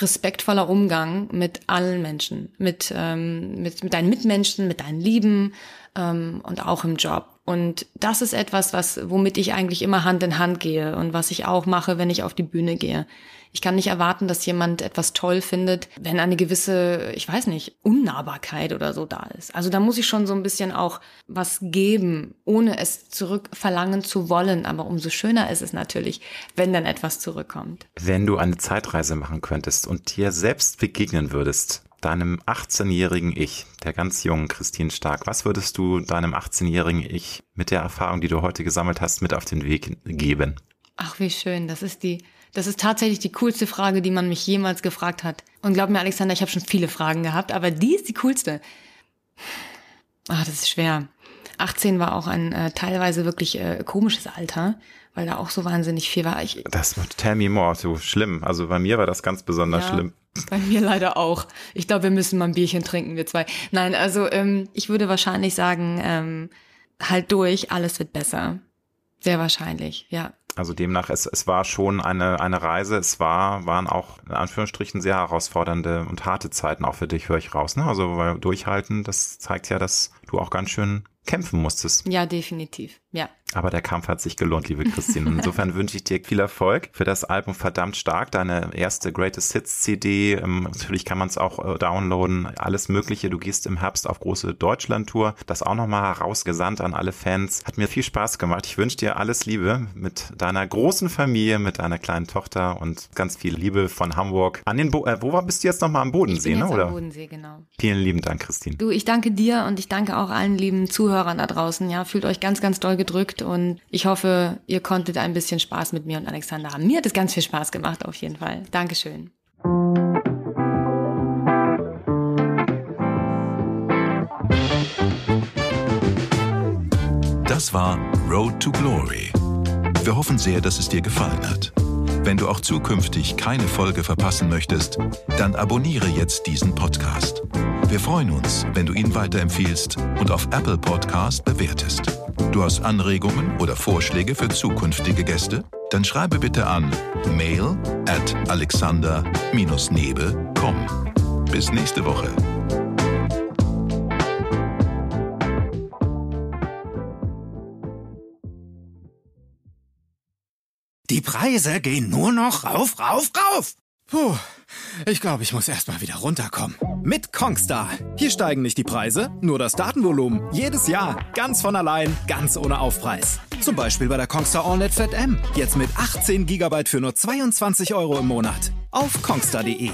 respektvoller Umgang mit allen Menschen, mit, ähm, mit, mit deinen Mitmenschen, mit deinen Lieben ähm, und auch im Job. Und das ist etwas, was, womit ich eigentlich immer Hand in Hand gehe und was ich auch mache, wenn ich auf die Bühne gehe. Ich kann nicht erwarten, dass jemand etwas toll findet, wenn eine gewisse, ich weiß nicht, Unnahbarkeit oder so da ist. Also da muss ich schon so ein bisschen auch was geben, ohne es zurückverlangen zu wollen. Aber umso schöner ist es natürlich, wenn dann etwas zurückkommt. Wenn du eine Zeitreise machen könntest und dir selbst begegnen würdest, deinem 18-jährigen Ich, der ganz jungen Christine Stark, was würdest du deinem 18-jährigen Ich mit der Erfahrung, die du heute gesammelt hast, mit auf den Weg geben? Ach, wie schön. Das ist die, das ist tatsächlich die coolste Frage, die man mich jemals gefragt hat. Und glaub mir, Alexander, ich habe schon viele Fragen gehabt, aber die ist die coolste. Ach, das ist schwer. 18 war auch ein äh, teilweise wirklich äh, komisches Alter, weil da auch so wahnsinnig viel war. Ich, das tell me more, so schlimm. Also bei mir war das ganz besonders Ja. schlimm. Bei mir leider auch. Ich glaube, wir müssen mal ein Bierchen trinken, wir zwei. Nein, also ähm, ich würde wahrscheinlich sagen, ähm, halt durch, alles wird besser. Sehr wahrscheinlich, ja. Also demnach, es, es war schon eine, eine Reise. Es war, waren auch in Anführungsstrichen sehr herausfordernde und harte Zeiten auch für dich, höre ich raus. Ne? Also weil durchhalten, das zeigt ja, dass du auch ganz schön kämpfen musstest. Ja, definitiv. Ja. Aber der Kampf hat sich gelohnt, liebe Christine. Insofern wünsche ich dir viel Erfolg für das Album Verdammt Stark, deine erste Greatest Hits CD. Ähm, Natürlich kann man es auch äh, downloaden, alles Mögliche. Du gehst im Herbst auf große Deutschland-Tour. Das auch nochmal herausgesandt an alle Fans. Hat mir viel Spaß gemacht. Ich wünsche dir alles Liebe mit deiner großen Familie, mit deiner kleinen Tochter und ganz viel Liebe von Hamburg an den Bo äh, Wo bist du jetzt nochmal am Ich Bodensee, bin ne? Oder? am Bodensee, genau. Vielen lieben Dank, Christine. Du, ich danke dir und ich danke auch allen lieben Zuhörern da draußen. Ja, fühlt euch ganz, ganz doll gedrückt und ich hoffe, ihr konntet ein bisschen Spaß mit mir und Alexander haben. Mir hat es ganz viel Spaß gemacht, auf jeden Fall. Dankeschön. Das war Road to Glory. Wir hoffen sehr, dass es dir gefallen hat. Wenn du auch zukünftig keine Folge verpassen möchtest, dann abonniere jetzt diesen Podcast. Wir freuen uns, wenn du ihn weiterempfiehlst und auf Apple Podcast bewertest. Du hast Anregungen oder Vorschläge für zukünftige Gäste? Dann schreibe bitte an mail at alexander-nebe.com. Bis nächste Woche. Die Preise gehen nur noch rauf, rauf, rauf. Puh, ich glaube, ich muss erst mal wieder runterkommen. Mit Kongstar. Hier steigen nicht die Preise, nur das Datenvolumen. Jedes Jahr. Ganz von allein, ganz ohne Aufpreis. Zum Beispiel bei der Kongstar AllNet Fat M. Jetzt mit 18 GB für nur 22 Euro im Monat. Auf kongstar.de.